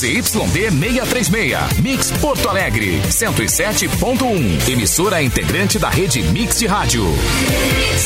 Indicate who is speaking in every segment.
Speaker 1: ZYD 636. Mix Porto Alegre, 107.1. Emissora integrante da rede Mix de Rádio.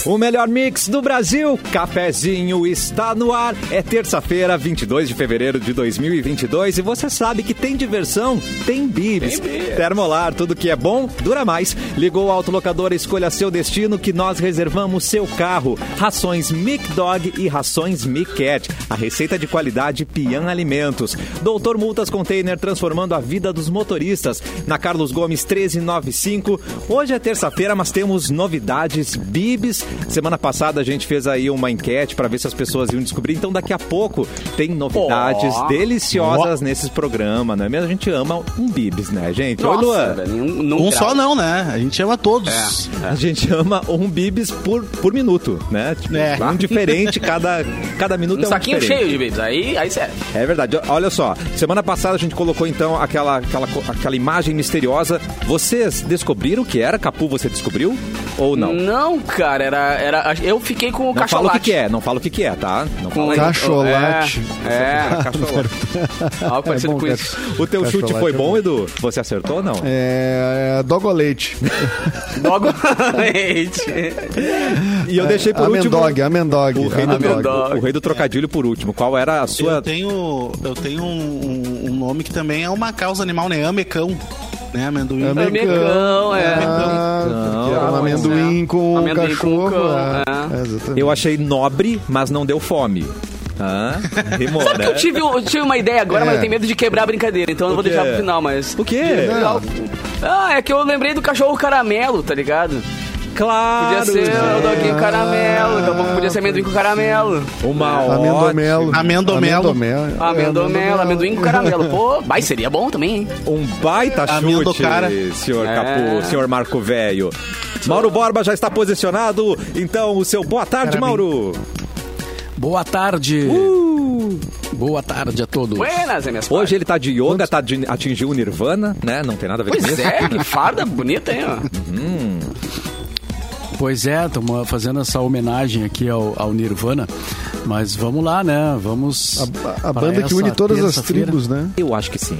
Speaker 2: O melhor mix do Brasil, cafezinho está no ar. É terça-feira, 22 de fevereiro de 2022 e você sabe que tem diversão, tem bibs. Termolar, tudo que é bom dura mais. Ligou o autolocador, escolha seu destino que nós reservamos seu carro. Rações Mic Dog e rações Mic Cat. A receita de qualidade Pian Alimentos. Doutor Multas Container transformando a vida dos motoristas. Na Carlos Gomes 1395. Hoje é terça-feira, mas temos novidades bibs. Semana passada a gente fez aí uma enquete para ver se as pessoas iam descobrir. Então daqui a pouco tem novidades
Speaker 3: Ó.
Speaker 2: deliciosas nesses programas, não é mesmo? A gente ama um bibs, né, gente? Oi, Luan.
Speaker 3: velho, num- num
Speaker 4: Um só não, né? A gente ama todos.
Speaker 2: A gente ama um bibis por, por minuto, né? Tipo,
Speaker 4: É.
Speaker 2: um diferente, cada, cada minuto
Speaker 3: Um
Speaker 2: é um
Speaker 3: saquinho
Speaker 2: diferente.
Speaker 3: cheio de bebês. Aí, aí sério.
Speaker 2: É verdade. Olha só, semana passada a gente colocou então aquela, aquela, aquela imagem misteriosa. Vocês descobriram o que era? Capu, você descobriu? Ou não?
Speaker 3: Não, cara, era, era. Eu fiquei com o
Speaker 2: Não fala o que,
Speaker 3: cacholate.
Speaker 2: que é, não fala o que, que é, tá? Não
Speaker 3: Com-
Speaker 2: fala.
Speaker 5: Cacholate.
Speaker 3: É, é.
Speaker 2: Cacholate.
Speaker 3: Algo parecido
Speaker 5: bom,
Speaker 3: com
Speaker 5: cara.
Speaker 3: isso.
Speaker 2: O teu chute
Speaker 5: Cacholate
Speaker 2: foi
Speaker 5: é
Speaker 2: bom,
Speaker 5: bom.
Speaker 2: Edu? Você acertou ou não?
Speaker 5: É, é Dogolete.
Speaker 3: Logo. Gente.
Speaker 2: E eu deixei por último.
Speaker 5: Amendog, Amendog.
Speaker 2: O rei, do,
Speaker 3: Amendog.
Speaker 2: o rei do trocadilho por último. Qual era a sua.
Speaker 4: Eu tenho, eu tenho um, um- um nome que também é uma causa animal, né? Amecão. Né? Amendoim.
Speaker 5: Amecão.
Speaker 3: Amecão, é.
Speaker 5: Ah, era um amendoim com um
Speaker 3: Amendoim com
Speaker 5: cachorro.
Speaker 3: cão,
Speaker 5: é.
Speaker 3: é.
Speaker 5: É.
Speaker 2: Eu achei nobre, mas não deu fome. Ah, rimou,
Speaker 3: Sabe que
Speaker 2: né?
Speaker 3: eu tive, eu tive uma ideia agora,
Speaker 5: É.
Speaker 3: mas eu tenho medo de quebrar a brincadeira, então eu não vou
Speaker 2: quê?
Speaker 3: deixar pro final, mas.
Speaker 2: O quê?
Speaker 3: Ah, é que eu lembrei do cachorro caramelo, tá ligado?
Speaker 2: Claro!
Speaker 3: Podia ser o doguinho caramelo, daqui a pouco podia ser amendoim com caramelo.
Speaker 2: Uma
Speaker 5: Amendomelo.
Speaker 2: ótima-
Speaker 4: Amendomelo.
Speaker 5: Amendomelo.
Speaker 3: Amendomelo, amendoim com caramelo. Pô, vai, seria bom também, hein?
Speaker 2: Um baita
Speaker 4: Amendo
Speaker 2: chute,
Speaker 4: cara.
Speaker 2: senhor
Speaker 3: É.
Speaker 2: Capu, senhor Marco Velho. Mauro Borba já está posicionado, então o seu boa tarde, Mauro.
Speaker 6: Boa tarde. Boa tarde a todos.
Speaker 3: Buenas, minhas
Speaker 2: Hoje ele tá de yoga, tá de, atingiu o Nirvana, né? Não tem nada a ver com
Speaker 3: Pois
Speaker 2: isso.
Speaker 3: é, que farda bonita, hein, ó.
Speaker 6: Pois é, estamos fazendo essa homenagem aqui ao, ao Nirvana. Mas vamos lá, né? Vamos.
Speaker 5: A, a banda que une todas as tribos, né?
Speaker 2: Eu acho que sim.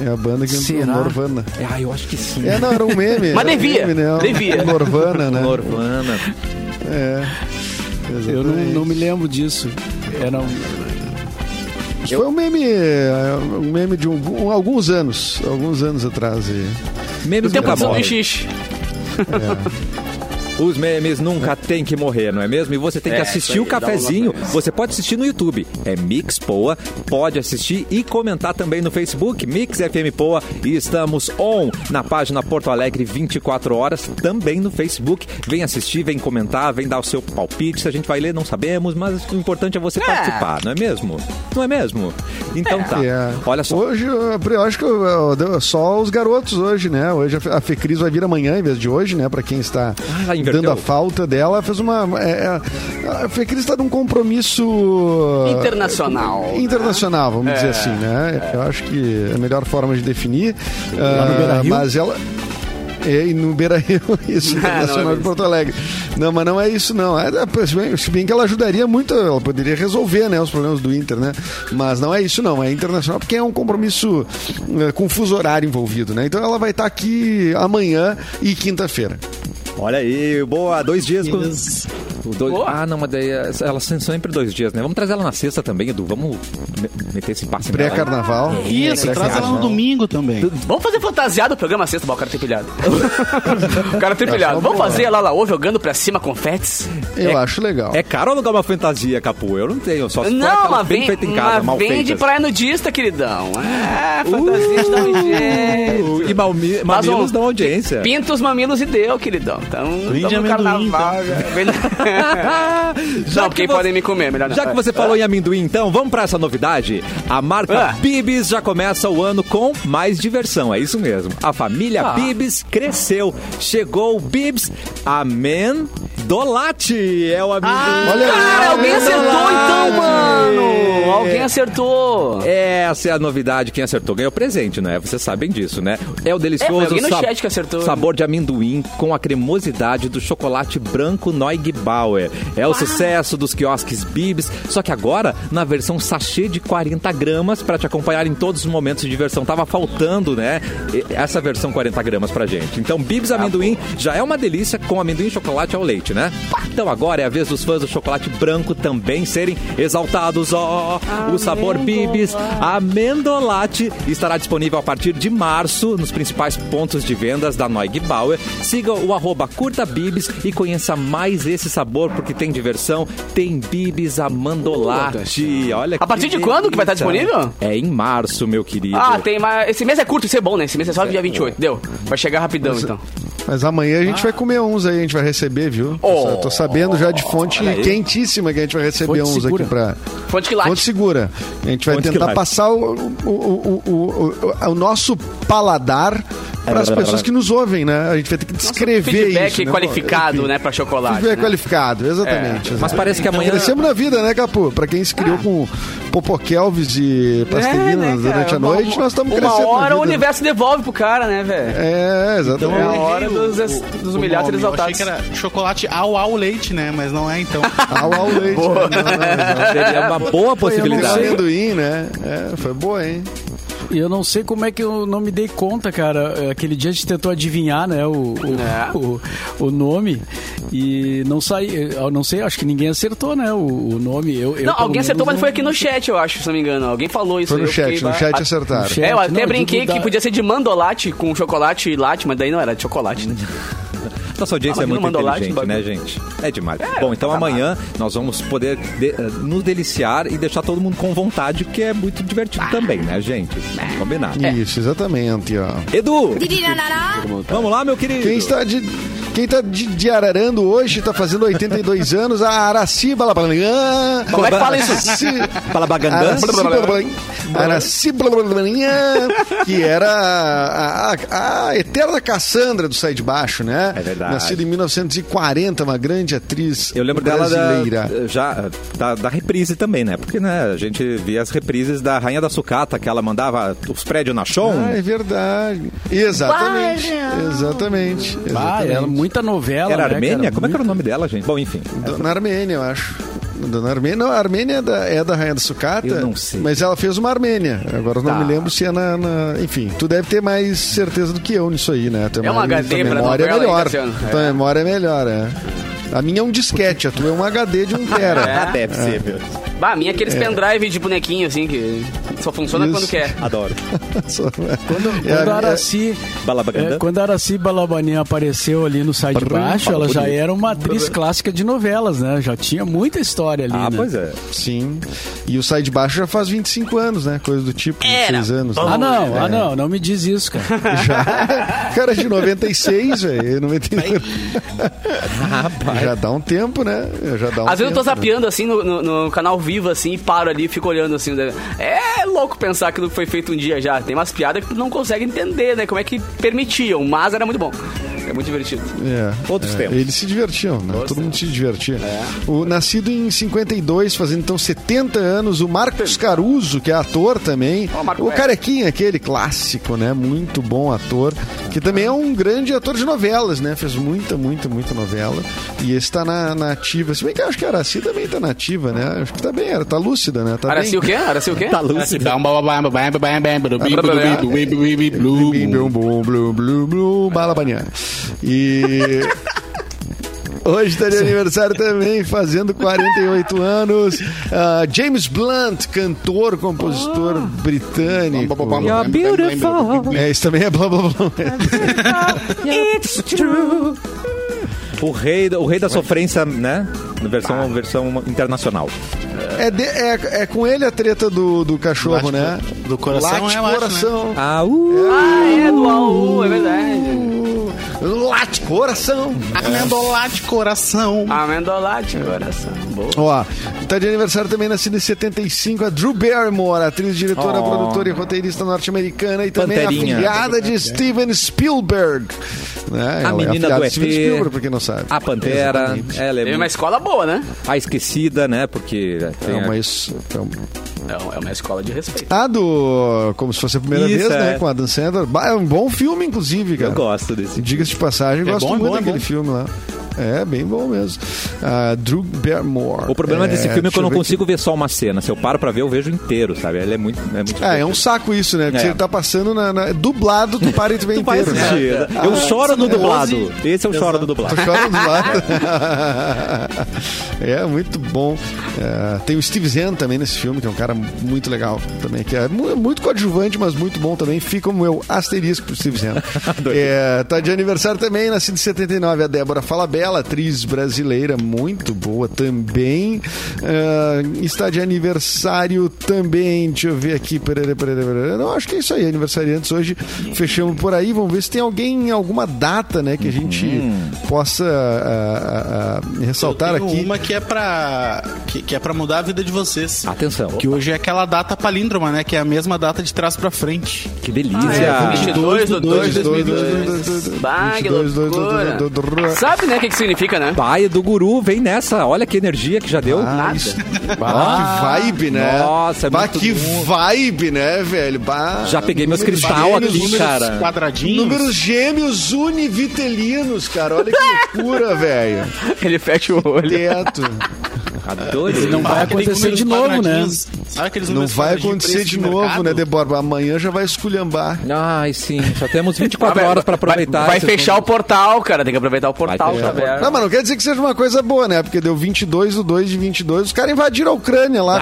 Speaker 3: É.
Speaker 5: É a banda que une
Speaker 6: Será?
Speaker 5: o Norvana.
Speaker 2: Ah, eu acho que sim.
Speaker 5: É, não, era um meme.
Speaker 3: Mas
Speaker 5: era um
Speaker 3: devia,
Speaker 5: meme, né?
Speaker 3: devia.
Speaker 5: O Norvana, né?
Speaker 2: Norvana.
Speaker 5: É.
Speaker 6: Eu não,
Speaker 5: Exatamente.
Speaker 6: não me lembro disso. Era um,
Speaker 5: Isso Foi um meme, é, um meme de um- um- alguns anos, alguns anos atrás. E...
Speaker 3: O
Speaker 2: Memes
Speaker 3: tempo
Speaker 2: nunca
Speaker 3: do
Speaker 2: morrem. Os memes nunca tem que morrer, não é mesmo? E você tem que
Speaker 3: É,
Speaker 2: assistir o cafezinho. Você pode assistir no YouTube. É Mix Poa. Pode assistir e comentar também no Facebook, Mix FM Poa. E estamos on na página Porto Alegre 24 horas, também no Facebook. Vem assistir, vem comentar, vem dar o seu palpite. Se a gente vai ler, não sabemos, mas o importante é você participar, não é mesmo? Não é mesmo? Então tá.
Speaker 5: É.
Speaker 2: Olha só.
Speaker 5: Hoje, eu acho que eu- eu- só os garotos hoje, né? Hoje a Fecris vai vir amanhã em vez de hoje, né? Pra quem está
Speaker 2: Ah,
Speaker 5: dando a falta dela. Fez uma. é, é, a Fecris está num compromisso.
Speaker 3: Internacional, né?
Speaker 5: Internacional, vamos
Speaker 3: É,
Speaker 5: dizer assim, né? Eu acho que é a melhor forma de definir.
Speaker 6: no
Speaker 5: Ah,
Speaker 6: Beira-Rio?
Speaker 5: mas ela. É, e no Beira Rio, isso,
Speaker 3: Não, não é
Speaker 5: Internacional de. Porto Alegre. Não, mas não é isso, não. É, é, se, bem, se bem que ela ajudaria muito, ela poderia resolver né, os problemas do Inter, né? Mas não é isso, não. É internacional porque é um compromisso é, com fuso horário envolvido, né? Então ela vai estar aqui amanhã e quinta-feira.
Speaker 2: Olha aí, boa, dois dias com. Dois-. Ah, não, mas daí elas são sempre dois dias, né? Vamos trazer ela na sexta também, Edu. Vamos me- meter esse passe.
Speaker 5: Pré-carnaval.
Speaker 4: Isso,
Speaker 2: É,
Speaker 4: traz ela no domingo também.
Speaker 3: Vamos fazer fantasiado o programa sexta, bom, o cara tem pilhado. o cara tem pilhado.
Speaker 5: só
Speaker 3: Vamos
Speaker 5: boa.
Speaker 3: fazer lá lá ô jogando pra cima confetes?
Speaker 5: Eu acho legal.
Speaker 2: É caro alugar uma fantasia, Capu? Eu não tenho, só se
Speaker 3: Não, mas
Speaker 2: bem
Speaker 3: vem,
Speaker 2: feita em casa, mal
Speaker 3: vem de praia nudista, queridão. É, fantasia de dar um jeito.
Speaker 2: Uh, E
Speaker 3: Mas,
Speaker 2: mamilos dão audiência.
Speaker 3: Pinta os mamilos e deu, queridão. Então,
Speaker 4: Vem de
Speaker 3: tamo no
Speaker 4: amendoim,
Speaker 3: carnaval. já.
Speaker 2: Já
Speaker 3: não,
Speaker 2: que você-
Speaker 3: podem me comer, melhor não.
Speaker 2: Já que você falou em amendoim, então, vamos pra essa novidade. A marca
Speaker 3: Ah.
Speaker 2: Bibis já começa o ano com mais diversão, é isso mesmo. A família
Speaker 3: Ah.
Speaker 2: Bibis cresceu. Chegou o Bibs Amen Dolate é o amendoim.
Speaker 5: Olha aí.
Speaker 3: Cara, alguém acertou então, mano! Alguém acertou.
Speaker 2: Essa é a novidade. Quem acertou ganhou presente, né? Vocês sabem disso, né? É o
Speaker 3: É,
Speaker 2: delicioso
Speaker 3: alguém no chat que acertou.
Speaker 2: sabor de amendoim com a cremosidade do chocolate branco Neugbauer. É o sucesso dos quiosques Bibs, só que agora na versão sachê de 40 gramas para te acompanhar em todos os momentos de diversão. Tava faltando, né? Essa versão 40 gramas pra gente. Então, Bibs amendoim já é uma delícia com amendoim, chocolate ao leite, né? Então agora é a vez dos fãs do chocolate branco também serem exaltados. Ó, o sabor Bibs Amendolate estará disponível a partir de março nos principais pontos de vendas da Noig Bauer. Siga o arroba curta Bibs e conheça mais esse sabor, porque tem diversão, tem Bibs Amandolate. Olha
Speaker 3: A partir
Speaker 2: que
Speaker 3: de quando que vai estar disponível?
Speaker 2: É em março, meu querido.
Speaker 3: Ah, tem, mas esse mês é curto, isso é bom, né? Esse mês é só dia 28, deu. Vai chegar rapidão, então.
Speaker 5: Mas amanhã a gente vai comer uns aí, a gente vai receber, viu?
Speaker 3: Oh.
Speaker 5: Tô sabendo já de fonte
Speaker 3: Olha aí.
Speaker 5: quentíssima que a gente vai receber
Speaker 6: Fonte
Speaker 5: uns
Speaker 6: segura.
Speaker 5: aqui pra.
Speaker 3: Fonte que late.
Speaker 5: Fonte segura. A gente vai
Speaker 2: Fonte
Speaker 5: tentar passar o, o, o, o, o- o nosso paladar para as pessoas que nos ouvem, né? A gente vai ter que descrever
Speaker 3: Feedback
Speaker 5: isso. né?
Speaker 3: qualificado,
Speaker 5: Enfim,
Speaker 3: né, pra chocolate.
Speaker 5: Feedback
Speaker 3: né?
Speaker 5: qualificado, exatamente.
Speaker 2: Mas
Speaker 5: exatamente.
Speaker 2: parece que amanhã.
Speaker 5: Crescemos na vida, né, Capu? Pra quem se criou com popokelvis e plastilina
Speaker 3: É, né,
Speaker 5: durante a noite,
Speaker 3: Uma-
Speaker 5: nós estamos
Speaker 3: Uma
Speaker 5: crescendo na
Speaker 3: hora o universo devolve pro cara, né, velho?
Speaker 5: É,
Speaker 3: É
Speaker 5: exatamente.
Speaker 3: a hora dos,
Speaker 4: o-
Speaker 3: dos humilhados e
Speaker 4: nome. Eu achei
Speaker 3: exaltados.
Speaker 4: que era chocolate ao ao leite, né? Mas não é então.
Speaker 5: Ao, ao leite. né? Não, não, exato.
Speaker 2: Seria uma boa possibilidade.
Speaker 5: Amendoim, né? É, foi boa, hein?
Speaker 6: E eu não sei como é que eu não me dei conta, cara. Aquele dia a gente tentou adivinhar, né, o, o,
Speaker 3: É.
Speaker 6: o, o nome e não saí. Eu não sei, acho que ninguém acertou, né, o, o nome. Eu, eu,
Speaker 3: Não, alguém acertou, mas foi aqui no chat, eu acho, se não me engano. Alguém falou isso.
Speaker 5: Foi no
Speaker 3: eu
Speaker 5: chat,
Speaker 3: fiquei-
Speaker 5: no chat
Speaker 3: Ah,
Speaker 5: acertaram.
Speaker 6: no chat.
Speaker 3: É, eu até
Speaker 6: Não,
Speaker 3: brinquei que
Speaker 6: da-
Speaker 3: podia ser de mandolate com chocolate e latte, mas daí não era de chocolate, né?
Speaker 2: Nossa audiência
Speaker 3: Ah,
Speaker 2: é muito inteligente, né, gente? É demais. Bom, então amanhã nós vamos poder de- eh, nos deliciar e deixar todo mundo com vontade, que é muito divertido também, né, gente? Vamos combinar.
Speaker 5: Isso, exatamente, ó.
Speaker 2: Edu, vamos lá, meu querido.
Speaker 5: Quem está de, quem está de, de Ararando hoje está fazendo 82 anos, a Araci Balabalanhã.
Speaker 3: Como é que fala isso?
Speaker 2: Balabagandã?
Speaker 5: Araci Balabalanhã, que era a, a- a eterna Cassandra do Sai de Baixo, né?
Speaker 2: É verdade.
Speaker 5: Nascida em 1940, uma grande atriz
Speaker 2: Eu lembro dela
Speaker 5: brasileira.
Speaker 2: da, já, da, da reprise também, né? Porque né, a gente via as reprises da Rainha da Sucata, que ela mandava os prédios na show.
Speaker 5: Ah, é verdade. Exatamente. Exatamente.
Speaker 6: Ah,
Speaker 5: exatamente.
Speaker 6: era muita novela.
Speaker 2: Era
Speaker 6: né,
Speaker 2: Armênia? Como é que era o nome dela, gente? Bom, enfim.
Speaker 5: Na Armênia, eu acho. Na Armênia, não, a Armênia é da, é da Rainha da Sucata.
Speaker 2: Eu não sei.
Speaker 5: Mas ela fez uma Armênia. Agora eu não
Speaker 2: Tá.
Speaker 5: me lembro se é na, na- Enfim, tu deve ter mais certeza do que eu nisso aí, né? Tua
Speaker 3: É uma HD pra
Speaker 5: memória é melhor. Tua
Speaker 3: É.
Speaker 5: memória é melhor, é. A minha é um disquete, a tua é um HD de um tera.
Speaker 2: Ah, deve ser, meu.
Speaker 3: Bah, a minha é aqueles pendrive de bonequinho, assim, que só funciona
Speaker 5: Isso.
Speaker 3: quando quer.
Speaker 2: Adoro.
Speaker 5: Só-
Speaker 6: Quando,
Speaker 5: É,
Speaker 6: quando a
Speaker 5: é-
Speaker 6: Araci,
Speaker 2: Balabagandã?
Speaker 6: é, quando a Araci Balabani apareceu ali no Sai de Baixo, ela já era uma atriz clássica de novelas, né? Já tinha muita história ali,
Speaker 2: Ah,
Speaker 6: né?
Speaker 2: pois é.
Speaker 5: Sim. E o Sai de Baixo já faz 25 anos, né? Coisa do tipo, 26 anos. né?
Speaker 6: Ah, não, ah,
Speaker 5: É.
Speaker 6: não, não me diz isso, cara.
Speaker 5: Já. Cara, de 96, velho. 96. Já dá um tempo, né? Já dá um
Speaker 3: Às vezes eu tô
Speaker 5: né?
Speaker 3: zapeando assim no, no- no canal vivo, assim, e paro ali e fico olhando assim. né? É louco pensar aquilo que foi feito um dia já. Tem umas piadas que tu não consegue entender, né? Como é que permitiam, mas era muito bom. É muito divertido.
Speaker 5: É,
Speaker 2: Outros
Speaker 5: é,
Speaker 2: tempos.
Speaker 5: Eles se divertiam, né? Todo mundo se divertia. O, nascido em 52, fazendo então 70 anos, o Marcos Caruso, que é ator também.
Speaker 3: Marco
Speaker 5: o. Carequinha, aquele clássico, né? Muito bom ator. Que também é um grande ator de novelas, né? Fez muita, muita, muita novela. E esse tá na, na ativa. Se bem que eu acho que a Araci também tá na ativa, né? Acho que tá bem, ela tá lúcida, né? Tá
Speaker 3: Araci
Speaker 5: bem.
Speaker 3: o quê? Araci o quê?
Speaker 2: Tá
Speaker 5: blum, blum, Balabanhã. E. Hoje está de aniversário também, fazendo 48 anos. ah, James Blunt, cantor, compositor britânico.
Speaker 2: You're beautiful.
Speaker 5: É, isso também é blá blá blá.
Speaker 2: It's true. O rei, da- o rei da sofrência, né? Na versão, versão internacional.
Speaker 5: É, de- é, é com ele a treta do, do cachorro,
Speaker 4: Late
Speaker 5: né?
Speaker 4: do coração,
Speaker 5: Late
Speaker 4: acho,
Speaker 5: coração.
Speaker 2: Ah, uh.
Speaker 3: Ah, é do AU, é verdade.
Speaker 5: Late coração.
Speaker 4: Amendolate coração.
Speaker 3: Amendolate, coração. Boa.
Speaker 5: Ó, tá de aniversário também nascida em 75 a Drew Barrymore, atriz, diretora,
Speaker 2: Oh.
Speaker 5: produtora e roteirista norte-americana e também
Speaker 2: Panterinha.
Speaker 5: afilhada de Steven Spielberg. Né? Ela
Speaker 2: menina
Speaker 5: é
Speaker 2: do
Speaker 5: de Steven
Speaker 2: ET.
Speaker 5: Spielberg, pra quem não sabe.
Speaker 2: A Pantera,
Speaker 5: Exatamente.
Speaker 2: ela é
Speaker 3: Teve uma escola boa, né?
Speaker 2: a esquecida, né? Porque tem
Speaker 5: É
Speaker 2: a-
Speaker 5: uma, isso, é um-
Speaker 3: É é uma escola de respeito.
Speaker 5: Ah, do. Como se fosse a primeira
Speaker 2: Isso,
Speaker 5: vez, né?
Speaker 2: é.
Speaker 5: Com a Dan Sandler. Bah, É um bom filme, inclusive, cara.
Speaker 2: Eu gosto desse.
Speaker 5: Diga-se de passagem, gosto
Speaker 4: bom, é
Speaker 5: muito
Speaker 4: bom, é
Speaker 5: daquele
Speaker 4: bom.
Speaker 5: filme lá. É, bem bom mesmo. Ah, Drew Barrymore.
Speaker 2: O problema desse filme é que eu não
Speaker 5: ver
Speaker 2: consigo ver só uma cena. Se eu paro pra ver, eu vejo inteiro, sabe? Ele é muito. É, muito
Speaker 5: Ah, é um saco isso, né? Porque
Speaker 2: É.
Speaker 5: ele tá passando na, na- dublado, tu para e tu vê inteiro. né?
Speaker 2: assistir. Eu choro no dublado. Esse eu choro no dublado.
Speaker 5: Tu chora do lado. é, muito bom. É, tem o Steve Zahn também nesse filme, que é um cara muito legal também, que é mu- muito coadjuvante, mas muito bom também. Fica o meu asterisco pro Steve Zahn. é, tá de aniversário também, nascida em 79, a Débora Falabella, atriz brasileira muito boa também. É, está de aniversário também, deixa eu ver aqui. Não, acho que é isso aí, aniversariantes hoje. Fechamos por aí, vamos ver se tem alguém alguma data, né, que a gente possa ah, ah, ah, ressaltar
Speaker 4: Eu tenho
Speaker 5: aqui.
Speaker 4: uma que é pra que, que é para mudar a vida de vocês.
Speaker 2: Atenção.
Speaker 4: Que hoje é aquela data palíndroma, né? Que é a mesma data de trás pra frente.
Speaker 2: Que delícia.
Speaker 3: Ah, é, 22 do 2 de
Speaker 5: 22,
Speaker 3: 2022. Bah, que
Speaker 5: 22,
Speaker 3: loucura.
Speaker 5: 22.
Speaker 3: Sabe, né, que, que significa, né?
Speaker 2: Pai do guru, vem nessa. Olha que energia que já deu.
Speaker 5: Ah,
Speaker 3: Nada.
Speaker 5: Bah, que vibe, né?
Speaker 2: Nossa, é
Speaker 5: bah,
Speaker 2: muito
Speaker 5: que
Speaker 2: bom.
Speaker 5: vibe, né, velho? Bah,
Speaker 2: Já peguei meus cristal
Speaker 5: gêmeos,
Speaker 2: aqui, cara.
Speaker 4: Quadradinhos.
Speaker 5: Números gêmeos univitelinos, cara. Olha que loucura, velho.
Speaker 3: Ele fecha o olho.
Speaker 5: Teto.
Speaker 2: Adorei.
Speaker 6: Não vai acontecer de novo, né?
Speaker 5: Não vai acontecer de
Speaker 4: de
Speaker 5: novo,
Speaker 4: mercado?
Speaker 5: né, Deborba? Amanhã já vai esculhambar.
Speaker 2: Ai, sim. Só temos 24
Speaker 3: Vai-
Speaker 2: horas pra
Speaker 3: vai-
Speaker 2: aproveitar.
Speaker 3: Vai,
Speaker 2: esses
Speaker 3: fechar o portal, cara. Tem que aproveitar o portal.
Speaker 2: Vai
Speaker 3: tá.
Speaker 5: Não, mas não quer dizer que seja uma coisa boa, né? Porque deu 22 do 2 de 22. Os caras invadiram a Ucrânia lá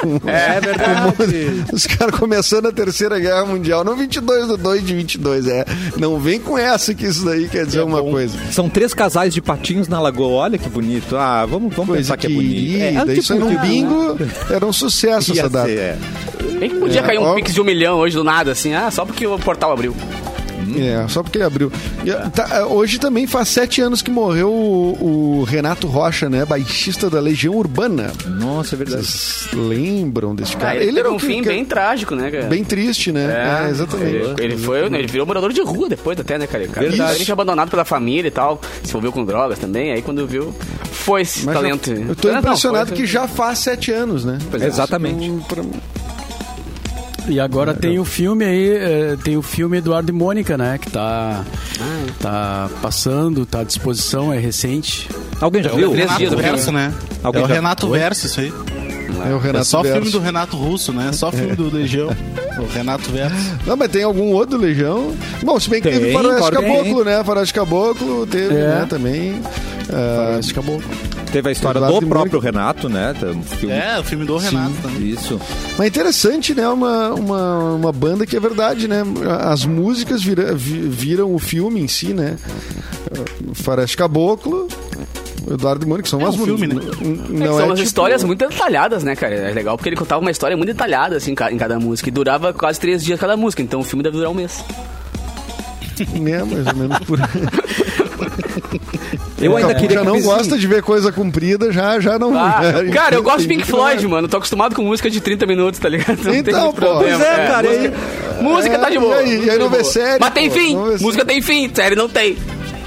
Speaker 5: com... com-
Speaker 2: É verdade.
Speaker 5: Os caras começando a Terceira Guerra Mundial. Não 22 do 2 de 22, é. Não vem com essa que isso daí quer dizer uma coisa.
Speaker 2: São três casais de patinhos na lagoa. Olha que bonito. Ah, vamos, vamos
Speaker 5: Coisa
Speaker 2: pensar que,
Speaker 5: que
Speaker 2: é bonito.
Speaker 5: Iria, daí isso aí num bingo era um sucesso essa data.
Speaker 2: ser, é.
Speaker 3: Bem que podia
Speaker 5: É,
Speaker 3: cair um
Speaker 5: ó.
Speaker 3: pix de um milhão hoje do nada, assim. Ah, só porque o portal abriu.
Speaker 5: É, só porque ele abriu. E, tá, hoje também faz sete anos que morreu o, o Renato Rocha, né? Baixista da Legião Urbana.
Speaker 2: Nossa, é verdade.
Speaker 5: Vocês lembram desse
Speaker 3: Ah,
Speaker 5: cara?
Speaker 3: ele, teve
Speaker 5: era
Speaker 3: um
Speaker 5: que-
Speaker 3: fim
Speaker 5: que-
Speaker 3: bem trágico, né, cara?
Speaker 5: bem triste, né? É, exatamente.
Speaker 3: Ele, ele foi, ele virou morador de rua depois até, né, cara? O cara
Speaker 2: Verdade.
Speaker 3: Ele foi abandonado pela família e tal, se envolveu com drogas também, aí quando viu, foi esse
Speaker 5: Mas
Speaker 3: talento.
Speaker 5: Eu, eu tô
Speaker 3: Não,
Speaker 5: impressionado
Speaker 3: foi-
Speaker 5: que já faz sete anos, né?
Speaker 3: Pois é.
Speaker 2: Exatamente.
Speaker 5: Pra-
Speaker 6: E agora tem o filme aí, eh, tem o filme Eduardo e Mônica, né? Que tá, tá passando, tá à disposição, é recente.
Speaker 2: Alguém já
Speaker 3: É o
Speaker 2: viu?
Speaker 3: Três
Speaker 4: Renato
Speaker 3: dias do
Speaker 4: Verso, né?
Speaker 2: Alguém
Speaker 4: é o
Speaker 2: já-
Speaker 4: Renato Verso, isso aí.
Speaker 5: É o Renato
Speaker 4: é só
Speaker 5: Verso.
Speaker 4: filme do Renato Russo, né? Só filme do Legião. O Renato Verso.
Speaker 5: Não, mas tem algum outro Legião? Bom, se bem que
Speaker 2: Tem,
Speaker 5: teve Faroeste Caboclo, né? Faroeste Caboclo teve,
Speaker 6: É.
Speaker 5: né, também. Ah,
Speaker 6: acabou.
Speaker 2: Teve a história do próprio Renato, né? Um filme-
Speaker 4: É, o filme do Renato também.
Speaker 2: Isso.
Speaker 5: Mas interessante, né? Uma, uma, uma banda que é verdade, né? As músicas vira- vi- viram o filme em si, né? Faroeste Caboclo, Eduardo e Mônica, que são
Speaker 4: É
Speaker 5: umas
Speaker 4: um filme, né?
Speaker 3: É
Speaker 5: Não
Speaker 3: são
Speaker 5: é
Speaker 3: umas
Speaker 5: tipo-
Speaker 3: histórias muito detalhadas, né, cara? É legal porque ele contava uma história muito detalhada, assim, em cada música. E durava quase três dias cada música, então o filme deve durar um mês.
Speaker 5: É, mais ou menos por
Speaker 2: Eu ainda
Speaker 5: Já
Speaker 2: queria que
Speaker 5: não gosta de ver coisa comprida, já, já não.
Speaker 3: Ah,
Speaker 5: já-
Speaker 3: cara, eu gosto de Pink
Speaker 5: tem-
Speaker 3: Floyd, mano. Tô acostumado com música de 30 minutos, tá ligado? Não
Speaker 5: Então, pô.
Speaker 3: problema.
Speaker 2: Pois é, cara, e
Speaker 3: música, música tá de
Speaker 5: É,
Speaker 3: boa.
Speaker 5: e aí- e aí não vê série,
Speaker 3: Mas tem
Speaker 5: pô,
Speaker 3: fim. Música tem fim, série não tem.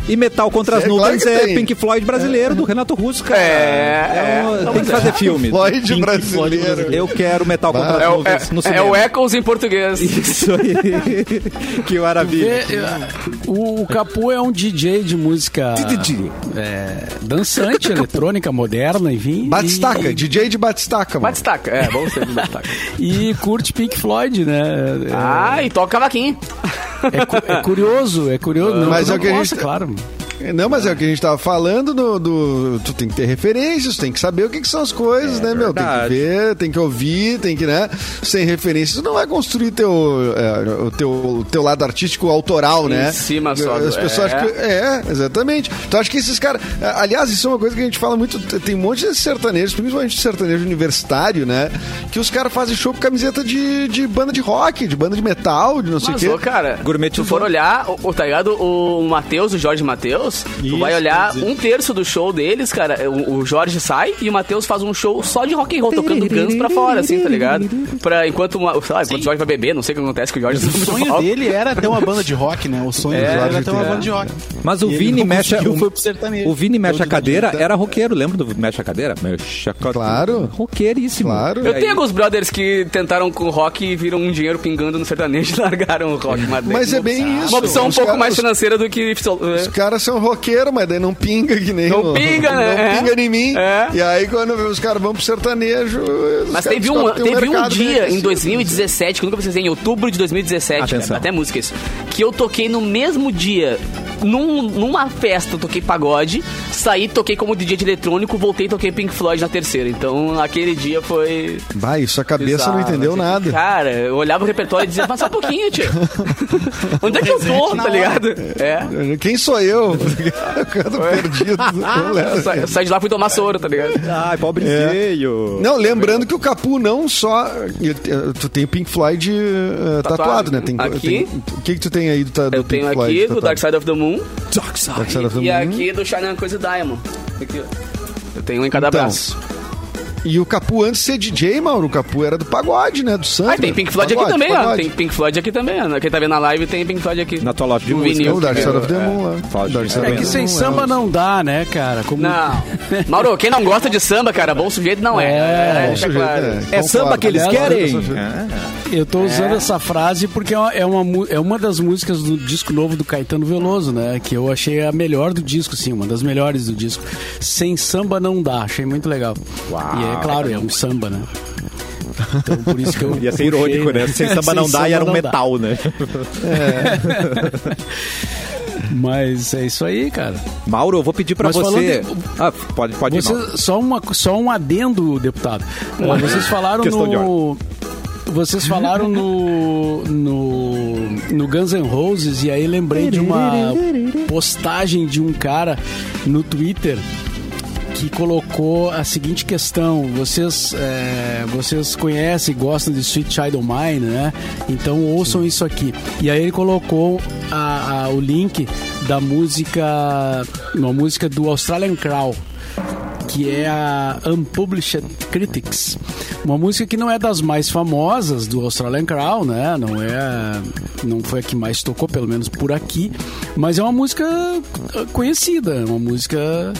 Speaker 2: E Metal contra as
Speaker 5: É, claro
Speaker 2: Nuvens
Speaker 5: que
Speaker 2: é
Speaker 5: tem.
Speaker 2: Pink Floyd brasileiro, do Renato Russo, cara.
Speaker 3: É,
Speaker 2: um-
Speaker 3: é.
Speaker 2: tem que fazer filme.
Speaker 5: Floyd
Speaker 2: Pink
Speaker 5: brasileiro.
Speaker 2: Eu quero Metal contra
Speaker 3: É,
Speaker 2: as Nuvens no
Speaker 3: é, é
Speaker 2: cinema.
Speaker 3: o Echoes em português.
Speaker 2: Isso aí. que maravilha.
Speaker 6: É, o, o Capu é um DJ de música
Speaker 2: DJ.
Speaker 6: é, dançante, eletrônica, moderna, enfim.
Speaker 5: Batistaca,
Speaker 6: e,
Speaker 5: DJ de Batistaca, mano.
Speaker 3: Batistaca, é, bom ser de Batistaca.
Speaker 6: e curte Pink Floyd, né? É,
Speaker 3: Ah, e toca cavaquinho.
Speaker 6: É, cu- é curioso, é curioso. Não,
Speaker 5: Mas
Speaker 6: não
Speaker 5: é o que a
Speaker 6: gosta,
Speaker 5: gente-
Speaker 6: claro.
Speaker 5: Não, mas é o que a gente tava falando do, do- Tu tem que ter referências, tem que saber o que, que são as coisas, né, meu? Tem que
Speaker 2: verdade.
Speaker 5: ver, tem que ouvir, tem que, né? Sem referências, tu não vai construir teu, é, o teu, o teu lado artístico autoral,
Speaker 3: Em
Speaker 5: né?
Speaker 3: cima só
Speaker 5: As pessoas
Speaker 3: é.
Speaker 5: que- é, exatamente. Tu acha que esses caras. Aliás, isso é uma coisa que a gente fala muito. Tem um monte de sertanejos, principalmente sertanejo universitário, né? Que os caras fazem show com camiseta de, de banda de rock, de banda de metal, de não sei o
Speaker 3: Mas,
Speaker 5: quê.
Speaker 3: ô, cara,
Speaker 2: Gourmetizou.
Speaker 3: tu for olhar, o, o- tá ligado? O Matheus, o Jorge Matheus, tu
Speaker 4: Isso,
Speaker 3: vai olhar um terço do show deles, cara. O, o Jorge sai e o Matheus faz um show só de rock and roll, tocando Guns pra fora, assim, tá ligado? Pra, enquanto, uma- sei lá, enquanto o Jorge vai beber, não sei o que acontece que o Jorge
Speaker 4: O sonho dele era ter uma banda de rock, né? O sonho
Speaker 3: É,
Speaker 4: dele era
Speaker 5: Jorge
Speaker 4: ter uma banda de rock.
Speaker 2: Mas o
Speaker 4: E
Speaker 2: Vini mexe. o-
Speaker 4: foi pro sertanejo.
Speaker 2: O Vini mexe a cadeira,
Speaker 5: de-
Speaker 2: era roqueiro, lembra do mexe a cadeira? Mexe a cadeira.
Speaker 5: Claro.
Speaker 2: Roqueiríssimo.
Speaker 5: Claro.
Speaker 3: Eu
Speaker 2: aí-
Speaker 3: tenho alguns brothers que tentaram com rock e viram um dinheiro pingando no sertanejo e largaram o rock. Mas,
Speaker 5: Mas é bem isso.
Speaker 3: Uma opção um pouco
Speaker 5: caras-
Speaker 3: mais financeira do que...
Speaker 5: Os caras são roqueiros, mas daí não pinga que nem
Speaker 3: Não
Speaker 5: o-
Speaker 3: pinga, né?
Speaker 5: Não
Speaker 3: É.
Speaker 5: pinga em mim.
Speaker 3: É.
Speaker 5: E aí, quando os caras vão pro sertanejo.
Speaker 3: Mas teve um, teve um
Speaker 5: mercado bem
Speaker 3: dia em
Speaker 5: aquecido.
Speaker 3: 2017, que eu nunca precisei, em outubro de 2017,
Speaker 2: Atenção.
Speaker 3: cara, até música isso, que eu toquei no mesmo dia, num- numa festa, eu toquei pagode, saí, toquei como DJ de eletrônico, voltei e toquei Pink Floyd na terceira. Então, aquele dia foi...
Speaker 5: Vai, isso a cabeça
Speaker 3: bizarro,
Speaker 5: não entendeu
Speaker 3: assim.
Speaker 5: nada.
Speaker 3: Cara, eu olhava o repertório e dizia, mas só um pouquinho, tio. Onde é que eu tô, tá ligado? É.
Speaker 5: Quem sou eu? eu canto perdido. Não lembro.
Speaker 3: Eu sa- eu saí de lá e fui tomar soro, tá ligado?
Speaker 2: Ai, pobrezinho.
Speaker 5: Não, lembrando que o Capu não só. Tu tem o Pink Floyd eh, tatuado,
Speaker 3: Tatuado.
Speaker 5: né? Tem,
Speaker 3: Aqui.
Speaker 5: tem- o que, que tu tem aí do, do
Speaker 3: Eu
Speaker 5: Pink
Speaker 3: tenho
Speaker 5: Floyd?
Speaker 3: aqui do? Dark Side of the Moon
Speaker 5: Dark Side of the
Speaker 3: e
Speaker 5: Moon.
Speaker 3: aqui do Shining Coisa Diamond. Aqui, ó. Eu tenho um em cada
Speaker 5: Então,
Speaker 3: braço.
Speaker 5: E o Capu, antes de ser DJ, Mauro, o Capu era do pagode, né? Do samba.
Speaker 3: Ah, tem Pink Floyd
Speaker 5: Pagode,
Speaker 3: aqui também, ó.
Speaker 5: pagode.
Speaker 3: Tem Pink Floyd aqui também, ó. Quem tá vendo na live tem Pink Floyd aqui.
Speaker 2: Na tua loja de
Speaker 3: vinil.
Speaker 5: É o Dark Side of the
Speaker 3: É.
Speaker 5: Moon lá.
Speaker 6: É que sem samba
Speaker 5: é.
Speaker 6: não dá, né, cara? Como...
Speaker 3: Não. Mauro, quem não gosta de samba, cara, bom sujeito não é.
Speaker 6: É,
Speaker 5: bom
Speaker 3: deixa
Speaker 5: sujeito,
Speaker 3: claro.
Speaker 5: é.
Speaker 2: É samba que eles querem?
Speaker 5: eu sou-
Speaker 6: Eu tô usando essa frase porque é uma, é, uma, é das músicas do disco novo do Caetano Veloso, né? Que eu achei a melhor do disco, sim, uma das melhores do disco. Sem samba não dá, achei muito legal. E é claro, é um samba, né? Então por isso que eu.
Speaker 2: Ia ser
Speaker 6: puxei,
Speaker 2: irônico, né? Sem samba não dá e era um metal, né?
Speaker 6: Mas é isso aí, cara.
Speaker 2: Mauro, eu vou pedir pra
Speaker 6: Mas
Speaker 2: você.
Speaker 6: falando
Speaker 2: Ah, pode, pode ir.
Speaker 6: Você, só, uma, só um adendo, deputado. Vocês falaram
Speaker 2: de
Speaker 6: no. Vocês falaram no, no, no Guns N' Roses e aí lembrei de uma postagem de um cara no Twitter que colocou a seguinte questão: vocês, é, vocês conhecem e gostam de Sweet Child O' Mine, né? Então ouçam isso aqui. E aí ele colocou a- a- o link da música, uma música do Australian Crow que é a Unpublished Critics. Uma música que não é das mais famosas do Australian Crown, né? Não é, não foi a que mais tocou, pelo menos por aqui, mas é uma música eh, conhecida, uma música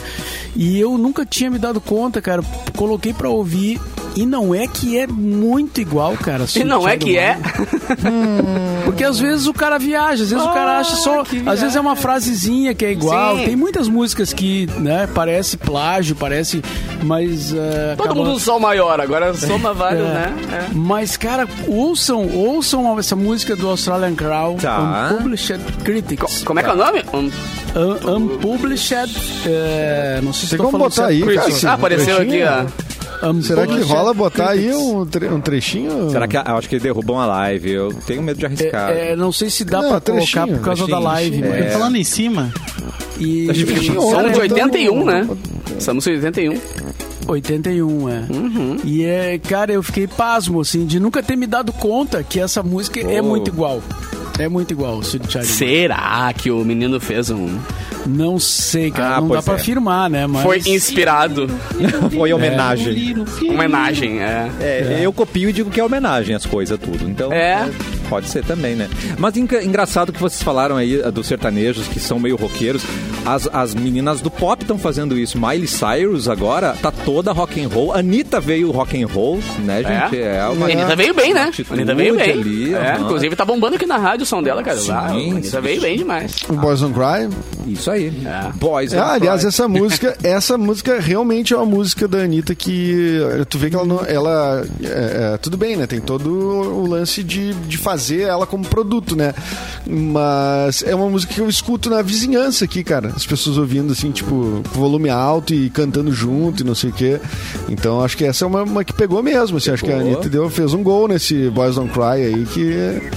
Speaker 6: e eu nunca tinha me dado conta, cara. Coloquei pra ouvir e não é que é muito igual, cara.
Speaker 3: E não é que é.
Speaker 6: Porque às vezes o cara viaja, às vezes o cara acha só. Às vezes é uma frasezinha que é igual.
Speaker 3: Sim.
Speaker 6: Tem muitas músicas que, né, parece plágio, parece. Mas. eh,
Speaker 3: Todo
Speaker 6: acaba-
Speaker 3: mundo sol maior, agora soma vários,
Speaker 6: É.
Speaker 3: né? É.
Speaker 6: Mas, cara, ouçam, ouçam essa música do Australian Crown,
Speaker 2: Tá.
Speaker 6: Unpublished Critics.
Speaker 3: Como é que é o nome? Um-
Speaker 6: Un- Unpublished. eh, não sei se
Speaker 5: Tem
Speaker 6: tô
Speaker 5: como
Speaker 6: falando
Speaker 5: botar
Speaker 6: certo.
Speaker 5: aí, cara?
Speaker 3: Ah, apareceu aqui,
Speaker 5: trechinho? Será que rola botar aí um, tre- um trechinho?
Speaker 2: Será que eu acho que derrubam a live? Eu tenho medo de arriscar.
Speaker 6: É, é, não sei se dá
Speaker 5: Não,
Speaker 6: pra
Speaker 5: trechinho,
Speaker 6: colocar por causa da live.
Speaker 2: É.
Speaker 4: Falando em cima,
Speaker 6: E,
Speaker 2: A gente fica-
Speaker 6: e-
Speaker 3: Somos de
Speaker 5: então-
Speaker 3: 81, né? Somos de 81.
Speaker 6: 81, é.
Speaker 3: Uhum.
Speaker 6: E é, cara, eu fiquei pasmo, assim, de nunca ter me dado conta que essa música é
Speaker 2: Oh.
Speaker 6: muito igual. É muito igual, Sweet Child. O'.
Speaker 3: Será que o menino fez um.
Speaker 6: Não sei, cara,
Speaker 2: Ah,
Speaker 6: não dá
Speaker 2: pois
Speaker 6: pra
Speaker 2: é.
Speaker 6: afirmar, né? Mas...
Speaker 3: Foi inspirado.
Speaker 2: Foi homenagem.
Speaker 3: Homenagem, é.
Speaker 2: É, eu copio e digo que é homenagem às coisas, tudo. Então,
Speaker 3: É.
Speaker 2: pode ser também, né? Mas engraçado que vocês falaram aí ah, dos sertanejos que são meio roqueiros. As, as meninas do pop estão fazendo isso. Miley Cyrus agora tá toda rock and roll. Anitta veio rock and roll, né, gente?
Speaker 3: É.
Speaker 2: uma
Speaker 3: A Anitta veio bem, né? Anitta veio bem.
Speaker 2: ali,
Speaker 3: é,
Speaker 2: aham.
Speaker 3: inclusive tá bombando aqui na rádio o som dela, cara.
Speaker 2: Sim,
Speaker 3: Ah, a Anitta veio bem demais.
Speaker 5: O Boys Don't Cry?
Speaker 2: Isso aí.
Speaker 3: É.
Speaker 2: Boys.
Speaker 5: É,
Speaker 2: Don't
Speaker 5: aliás,
Speaker 2: Cry.
Speaker 5: essa música, essa música realmente é uma música da Anitta que tu vê que ela não, ela é, é, tudo bem, né? Tem todo o lance de, de fazer ela como produto, né? Mas é uma música que eu escuto na vizinhança aqui, cara. As pessoas ouvindo, assim, tipo, com volume alto e cantando junto e não sei o quê. Então acho que essa é uma, uma que pegou mesmo, assim. Acho que a. Anitta deu, fez um gol nesse Boys Don't Cry aí que.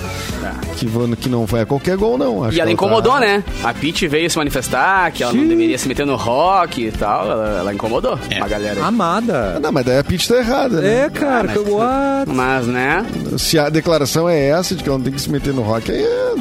Speaker 5: Que, vão- que não vai qualquer gol, não. Acho
Speaker 3: E ela
Speaker 5: que
Speaker 3: incomodou,
Speaker 5: tá-
Speaker 3: né? A Pete veio se manifestar, que ela não deveria se meter no rock e tal. Ela, ela incomodou a galera. aí.
Speaker 2: Amada.
Speaker 5: Não, mas daí a Pitch tá errada, né?
Speaker 2: É, cara, que- what?
Speaker 3: Mas, né?
Speaker 5: Se a declaração é essa de que ela não tem que se meter no rock, aí é.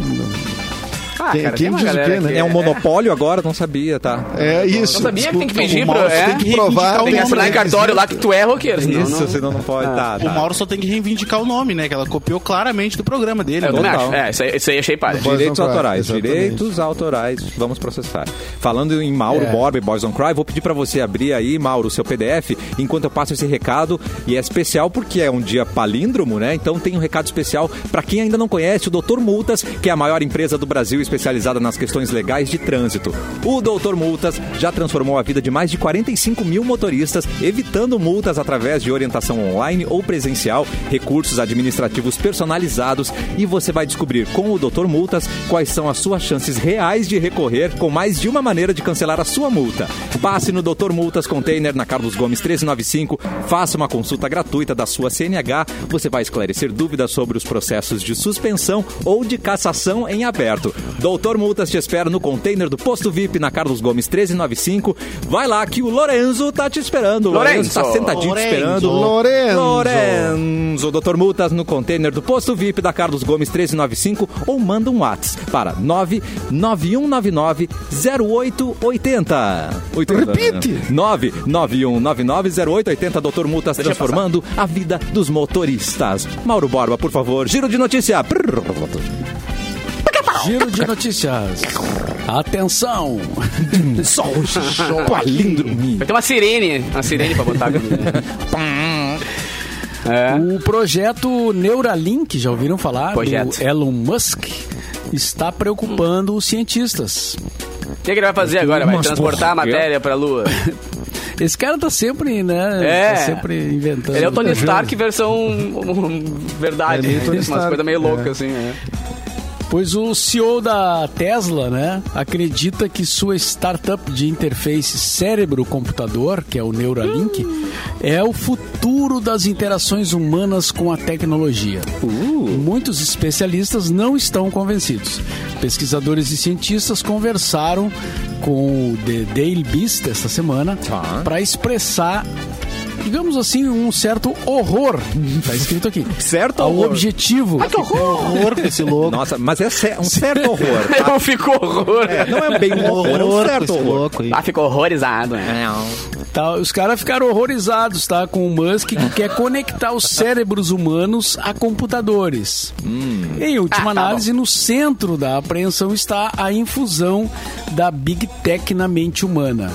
Speaker 3: Ah,
Speaker 5: Quem-
Speaker 3: cara,
Speaker 5: quem diz o quê, né?
Speaker 2: É um monopólio agora? Não sabia, tá?
Speaker 5: É isso.
Speaker 3: Não sabia que tem que pedir
Speaker 4: o
Speaker 3: pro.
Speaker 4: Mauro
Speaker 3: É,
Speaker 4: tem que
Speaker 5: provar o
Speaker 3: tem que assinar em cartório lá que tu é roqueiro.
Speaker 2: Isso,
Speaker 3: não-
Speaker 2: senão não pode. Tá,
Speaker 4: O
Speaker 2: tá.
Speaker 4: Mauro só tem que reivindicar o nome, né? Que ela copiou claramente do programa dele.
Speaker 3: Eu acho. É, isso aí, isso aí achei palha.
Speaker 5: Boys
Speaker 2: Direitos autorais,
Speaker 5: exatamente.
Speaker 2: direitos autorais, vamos processar. Falando em Mauro
Speaker 6: É.
Speaker 2: Borba e Boys Don't Cry, vou pedir pra você abrir aí, Mauro, o seu PDF, enquanto eu passo esse recado. E é especial porque é um dia palíndromo, né? Então tem um recado especial pra quem ainda não conhece o Doutor Multas, que é a maior empresa do Brasil especializada nas questões legais de trânsito. O Doutor Multas já transformou a vida de mais de 45 mil motoristas, evitando multas através de orientação online ou presencial, recursos administrativos personalizados e você vai descobrir com o Doutor Multas quais são as suas chances reais de recorrer com mais de uma maneira de cancelar a sua multa. Passe no Doutor Multas Container na Carlos Gomes 1395, faça uma consulta gratuita da sua CNH, você vai esclarecer dúvidas sobre os processos de suspensão ou de cassação em aberto. Doutor Multas te espera no container do Posto VIP na Carlos Gomes 1395. Vai lá que o Lorenzo tá te esperando. O Lorenzo
Speaker 3: Lorenzo.
Speaker 2: tá sentadinho te
Speaker 4: Lorenzo.
Speaker 2: esperando.
Speaker 5: Lorenzo.
Speaker 2: Lorenzo. Doutor Multas no container do Posto VIP da Carlos Gomes 1395 ou manda um WhatsApp para 99199 0880. 80.
Speaker 5: Repite.
Speaker 2: 99199 0880. Doutor Multas transformando a vida dos motoristas. Mauro Borba, por favor, giro de notícia.
Speaker 6: Giro de notícias. Atenção!
Speaker 2: Palíndromo.
Speaker 3: Vai ter uma sirene. Uma sirene pra botar. é.
Speaker 6: O projeto Neuralink, já ouviram falar?
Speaker 3: Projeto.
Speaker 6: Do Elon Musk, está preocupando os cientistas.
Speaker 3: O que, que ele vai fazer agora? Vai transportar a matéria pra lua?
Speaker 6: Esse cara tá sempre, né?
Speaker 3: É.
Speaker 6: Tá sempre inventando.
Speaker 3: Ele é o Tony Stark versão verdade.
Speaker 5: É
Speaker 3: Umas
Speaker 5: Stark,
Speaker 3: coisas meio
Speaker 5: é.
Speaker 3: loucas, assim. É.
Speaker 6: Pois o CEO da Tesla, né, acredita que sua startup de interface cérebro-computador, que é o Neuralink, é o futuro das interações humanas com a tecnologia. Muitos especialistas não estão convencidos. Pesquisadores e cientistas conversaram com o The Daily Beast esta semana
Speaker 2: Tá.
Speaker 6: para expressar digamos assim, um certo horror. Tá escrito aqui.
Speaker 2: Certo
Speaker 6: Ao
Speaker 2: horror.
Speaker 6: objetivo.
Speaker 4: Horror com esse louco.
Speaker 2: Nossa, mas é um certo horror.
Speaker 3: Eu fico horror.
Speaker 2: Não é bem um horror, é um
Speaker 4: Horror
Speaker 2: certo horror.
Speaker 4: louco.
Speaker 3: Ah, ficou horrorizado. Né?
Speaker 6: Tá, os caras ficaram horrorizados, tá? Com o Musk que quer conectar os cérebros humanos a computadores. Em última
Speaker 3: Ah, tá
Speaker 6: análise, no centro da apreensão está a infusão da Big Tech na mente humana.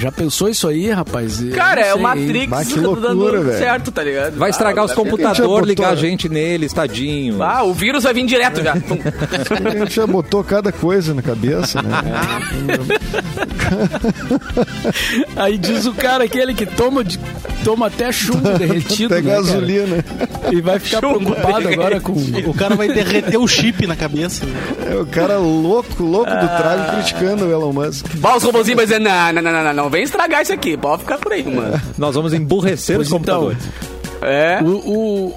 Speaker 6: Já pensou isso aí, rapaz? Eu
Speaker 3: Cara,
Speaker 6: não
Speaker 3: é o
Speaker 6: sei,
Speaker 3: Matrix?
Speaker 5: Bah, que
Speaker 3: dando
Speaker 5: loucura, velho.
Speaker 3: certo, tá ligado?
Speaker 2: Vai estragar
Speaker 3: Ah,
Speaker 2: os
Speaker 5: já
Speaker 2: computadores, ligar a gente neles, tadinho.
Speaker 3: Ah, o vírus vai vir direto já.
Speaker 5: A gente já botou cada coisa na cabeça, né?
Speaker 6: Aí diz o cara aquele que toma, de- toma até chumbo derretido.
Speaker 5: Até
Speaker 6: né, cara?
Speaker 5: gasolina.
Speaker 6: E vai ficar preocupado agora com.
Speaker 4: O cara vai derreter o chip na cabeça.
Speaker 5: É o cara louco, louco do trago criticando o Elon Musk.
Speaker 3: Bah, os robôzinhos vai dizer, não, não, não, não, não, não, vem estragar isso aqui, pode ficar por aí, mano.
Speaker 2: Nós vamos emburrecer os
Speaker 6: Pois então,
Speaker 2: computadores.
Speaker 3: É.
Speaker 6: O, o-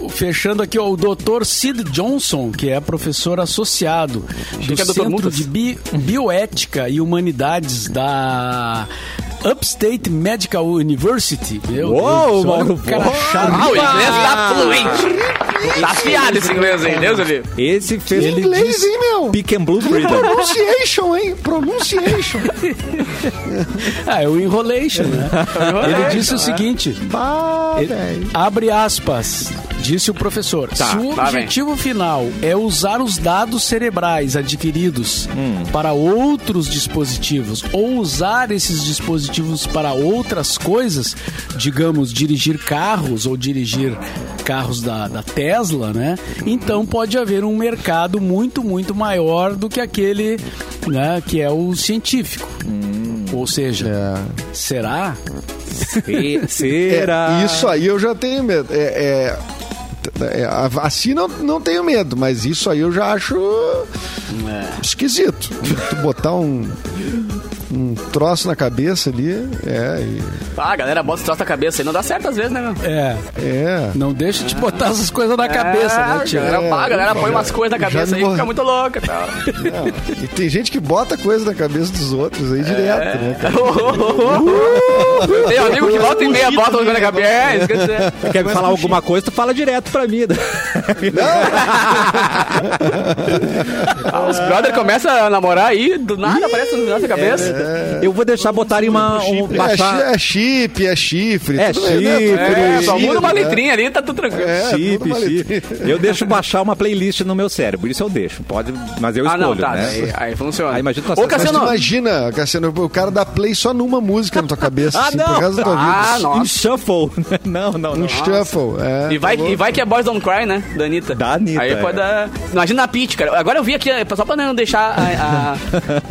Speaker 6: o- fechando aqui, ó, o Dr. Sid Johnson, que é professor associado do
Speaker 3: é.
Speaker 6: Centro de Bi- Bioética e Humanidades da Upstate Medical University. Meu
Speaker 2: Uou,
Speaker 6: Deus, olha
Speaker 2: Mauro
Speaker 6: o cara chato.
Speaker 3: Ah, o inglês tá fluente. Tá afiado esse inglês aí, Deus ali.
Speaker 2: Esse fez
Speaker 6: Ele
Speaker 5: Inglês,
Speaker 6: disse-
Speaker 5: hein, meu?
Speaker 2: Pick and Blue
Speaker 5: Que
Speaker 2: Freedom.
Speaker 5: pronunciation, hein? Pronunciation.
Speaker 6: Ah, é o Enrolation, né? Ele disse o seguinte:
Speaker 5: Bah,
Speaker 6: Ele-
Speaker 5: velho.
Speaker 6: Abre aspas, disse o professor.
Speaker 3: Tá,
Speaker 6: Se o
Speaker 3: vem.
Speaker 6: objetivo final é usar os dados cerebrais adquiridos
Speaker 3: Hum.
Speaker 6: para outros dispositivos ou usar esses dispositivos para outras coisas, digamos, dirigir carros ou dirigir carros da, da Tesla, né? Então pode haver um mercado muito, muito maior do que aquele né, que é o científico.
Speaker 3: Hum.
Speaker 6: Ou seja,
Speaker 5: É.
Speaker 6: será?
Speaker 2: Se- Será?
Speaker 5: É, isso aí eu já tenho medo. É, é, é, a- assim não, não tenho medo, mas isso aí eu já acho esquisito. Tu botar um, um troço na cabeça ali, é, e-
Speaker 3: Ah, a galera bota esse troço na cabeça aí, não dá certo às vezes, né, meu?
Speaker 6: É.
Speaker 5: é.
Speaker 6: Não deixa de botar essas coisas na cabeça, né,
Speaker 3: A
Speaker 6: tio?
Speaker 3: galera,
Speaker 5: É,
Speaker 3: pá, a galera põe umas coisas na cabeça aí,
Speaker 5: morre.
Speaker 3: fica muito louca e tal.
Speaker 5: Não, E tem gente que bota coisa na cabeça dos outros aí direto, né? cara?
Speaker 3: Tem um amigo que volta e meia bota uma coisa na cabeça. É, isso que eu ia dizer.
Speaker 2: Quer me falar alguma coisa, tu fala direto pra mim.
Speaker 3: Ah, Os brothers começam a namorar aí, do nada aparece um negócio na cabeça.
Speaker 2: Eu vou deixar botarem uma. Um,
Speaker 5: É,
Speaker 2: baixar...
Speaker 5: chi- é chip, é chifre.
Speaker 2: É
Speaker 5: tudo
Speaker 2: chifre,
Speaker 5: né?
Speaker 3: É, só
Speaker 5: Chifre,
Speaker 3: muda uma
Speaker 5: né?
Speaker 3: letrinha ali, tá tudo tranquilo.
Speaker 5: É,
Speaker 2: Chip, chip. Eu deixo baixar uma playlist no meu cérebro. Isso eu deixo. Pode, mas eu
Speaker 3: Ah,
Speaker 2: escolho,
Speaker 3: não, tá.
Speaker 2: né?
Speaker 3: Aí, aí funciona.
Speaker 2: Aí imagina
Speaker 3: Ô, Cassiano.
Speaker 5: imagina, Cassiano, o cara dá play só numa música na tua cabeça,
Speaker 2: Ah,
Speaker 5: assim,
Speaker 2: não.
Speaker 5: pro resto da tua
Speaker 3: Ah,
Speaker 5: vida.
Speaker 3: nossa.
Speaker 2: Em shuffle. Não, não, não.
Speaker 5: Um shuffle. É,
Speaker 3: E vai,
Speaker 5: tá
Speaker 3: e vai que é Boys Don't Cry, né? Da Anitta.
Speaker 2: Da Anitta,
Speaker 3: Aí
Speaker 2: é.
Speaker 3: pode dar... Imagina a Pitty, cara. Agora eu vi aqui, só pra não deixar a,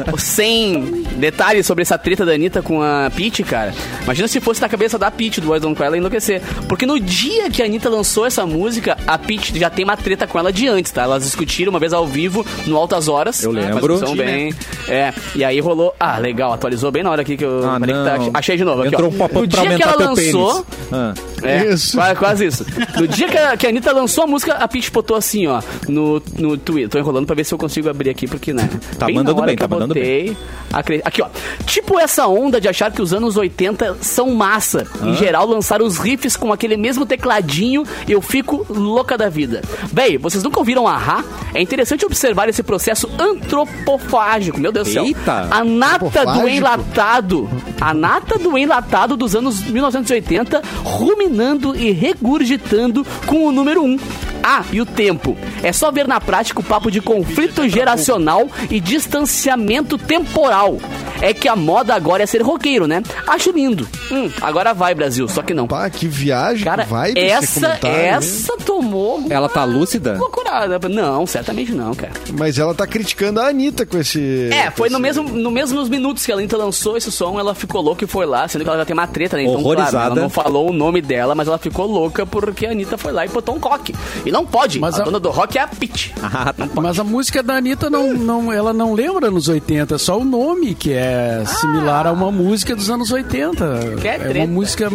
Speaker 3: a, os 100 detalhes sobre essa treta da Anitta com a Pitty, cara. Imagina se fosse na cabeça da Pitty do Boys Don't Cry, ela enlouquecer. Porque no dia que a Anitta lançou essa música, a Pitty já tem uma treta com ela de antes, tá? Elas discutiram uma vez ao vivo, no Altas Horas.
Speaker 2: Eu
Speaker 3: né?
Speaker 2: lembro.
Speaker 3: Discussão bem... É, e aí rolou... Ah, legal, atualizou bem na hora aqui que eu...
Speaker 2: Ah, não.
Speaker 3: Achei de novo aqui,
Speaker 2: Entrou
Speaker 3: ó.
Speaker 2: um pop-up
Speaker 3: No
Speaker 2: pra
Speaker 3: dia que
Speaker 2: aumentar
Speaker 3: ela
Speaker 2: teu
Speaker 3: lançou...
Speaker 2: pênis. Ah.
Speaker 3: É,
Speaker 5: Isso.
Speaker 3: Quase, quase isso. No dia que a, que a Anitta lançou a música, a Pitch botou assim, ó, no, no Twitter. Tô enrolando pra ver se eu consigo abrir aqui, porque, né?
Speaker 2: Tá
Speaker 3: bem
Speaker 2: mandando bem, tá mandando
Speaker 3: botei, acre- Aqui, ó. Tipo essa onda de achar que os anos 80 são massa. Em geral, lançar os riffs com aquele mesmo tecladinho, eu fico louca da vida. Véi, vocês nunca ouviram Ahá? É interessante observar esse processo antropofágico. Meu Deus do céu.
Speaker 2: Eita.
Speaker 3: A nata do enlatado. A nata do enlatado dos anos 1980, ruminando e regurgitando com o número 1. Ah, e o tempo. É só ver na prática o papo de conflito geracional e distanciamento temporal. É que a moda agora é ser roqueiro, né? Acho lindo. Hum, agora vai, Brasil, só que não.
Speaker 5: Pá, que viagem,
Speaker 3: Cara,
Speaker 5: que vibe esse
Speaker 3: essa, essa tomou.
Speaker 2: Ela tá lúcida?
Speaker 3: Loucurada. Não, certamente não, cara.
Speaker 5: Mas ela tá criticando a Anitta com esse...
Speaker 3: É, foi
Speaker 5: com
Speaker 3: no
Speaker 5: esse-
Speaker 3: mesmo, no mesmos minutos que a Anitta lançou esse som, ela ficou louca e foi lá, sendo que ela já tem uma treta, né? Então, claro,
Speaker 2: Horrorizada.
Speaker 3: ela não falou o nome dela, mas ela ficou louca porque a Anitta foi lá e botou um coque. E não pode,
Speaker 6: Mas
Speaker 3: a,
Speaker 6: a-
Speaker 3: dona do rock é a Pitty.
Speaker 2: Ah, tá.
Speaker 6: Mas a música da Anitta, não, não, ela não lembra nos 80, é só o nome que é similar a uma música dos anos 80.
Speaker 3: Que é
Speaker 6: é uma música.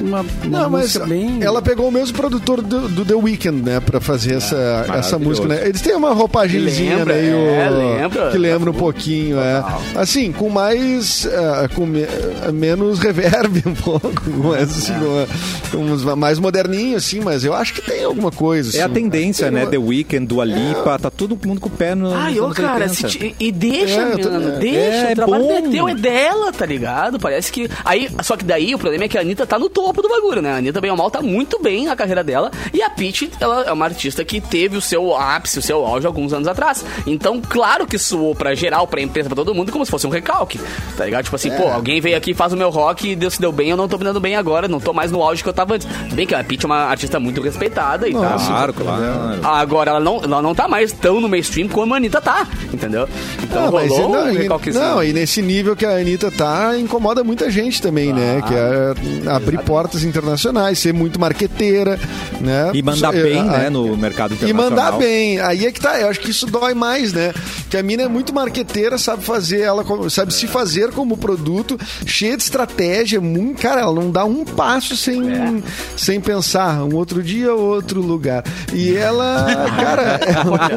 Speaker 6: Uma, uma
Speaker 5: Não, mas
Speaker 6: música bem.
Speaker 5: ela pegou o mesmo produtor do, do The Weeknd, né? Pra fazer essa, essa
Speaker 2: maravilhoso.
Speaker 5: música, né? Eles têm uma roupagemzinha
Speaker 3: Lembra,
Speaker 5: meio...
Speaker 3: é, lembra.
Speaker 5: Que lembra um pouquinho, é. Assim, com mais... eh, com me- eh, menos reverb um pouco. Mas, assim, com, com uns mais moderninho, assim. Mas eu acho que tem alguma coisa,
Speaker 2: É a
Speaker 5: assim.
Speaker 2: tendência,
Speaker 5: Tem
Speaker 2: né?
Speaker 5: uma-
Speaker 2: The Weeknd, Dua Lipa, tá todo mundo com o pé no.
Speaker 3: Ai, ô, cara,
Speaker 2: 80.
Speaker 3: se ti- e deixa,
Speaker 5: É, tô-
Speaker 3: mano,
Speaker 5: é,
Speaker 3: deixa.
Speaker 2: é
Speaker 3: o trabalho
Speaker 2: bom.
Speaker 3: não é teu, é dela, tá ligado? Parece que. Aí, só que daí o problema é que a Anitta tá no topo do bagulho, né? A Anitta, bem ou mal, tá muito bem na carreira dela. E a Pitty, ela é uma artista que teve o seu ápice, o seu auge alguns anos atrás. Então, claro que soou pra geral, pra empresa, pra todo mundo, como se fosse um recalque. Tá ligado? Tipo assim, pô, alguém veio aqui, faz o meu rock e Deus se deu bem, eu não tô me dando bem agora, não tô mais no auge que eu tava antes. Bem que a Pitty é uma artista muito respeitada e tal.
Speaker 2: Claro, claro.
Speaker 3: Agora, ela não, ela não tá mais tão no mainstream como a Anitta tá, entendeu? Então
Speaker 5: Ah, mas
Speaker 3: rolou
Speaker 5: não,
Speaker 3: um
Speaker 5: e,
Speaker 3: recalquezinho.
Speaker 5: não, e nesse nível que a Anitta tá, incomoda muita gente também, né? Que é abrir portas internacionais, ser muito marqueteira, né?
Speaker 2: E mandar
Speaker 5: Isso,
Speaker 2: bem,
Speaker 5: é,
Speaker 2: né,
Speaker 5: a-
Speaker 2: no mercado
Speaker 5: E
Speaker 2: internacional.
Speaker 5: mandar bem. Aí é que tá. Eu acho que isso dói mais, né? Que a mina é muito marqueteira, sabe fazer, ela como- sabe se fazer como produto, cheia de estratégia, muito, cara, ela não dá um passo sem,
Speaker 3: É.
Speaker 5: sem pensar. Um outro dia, outro lugar. E ela, cara,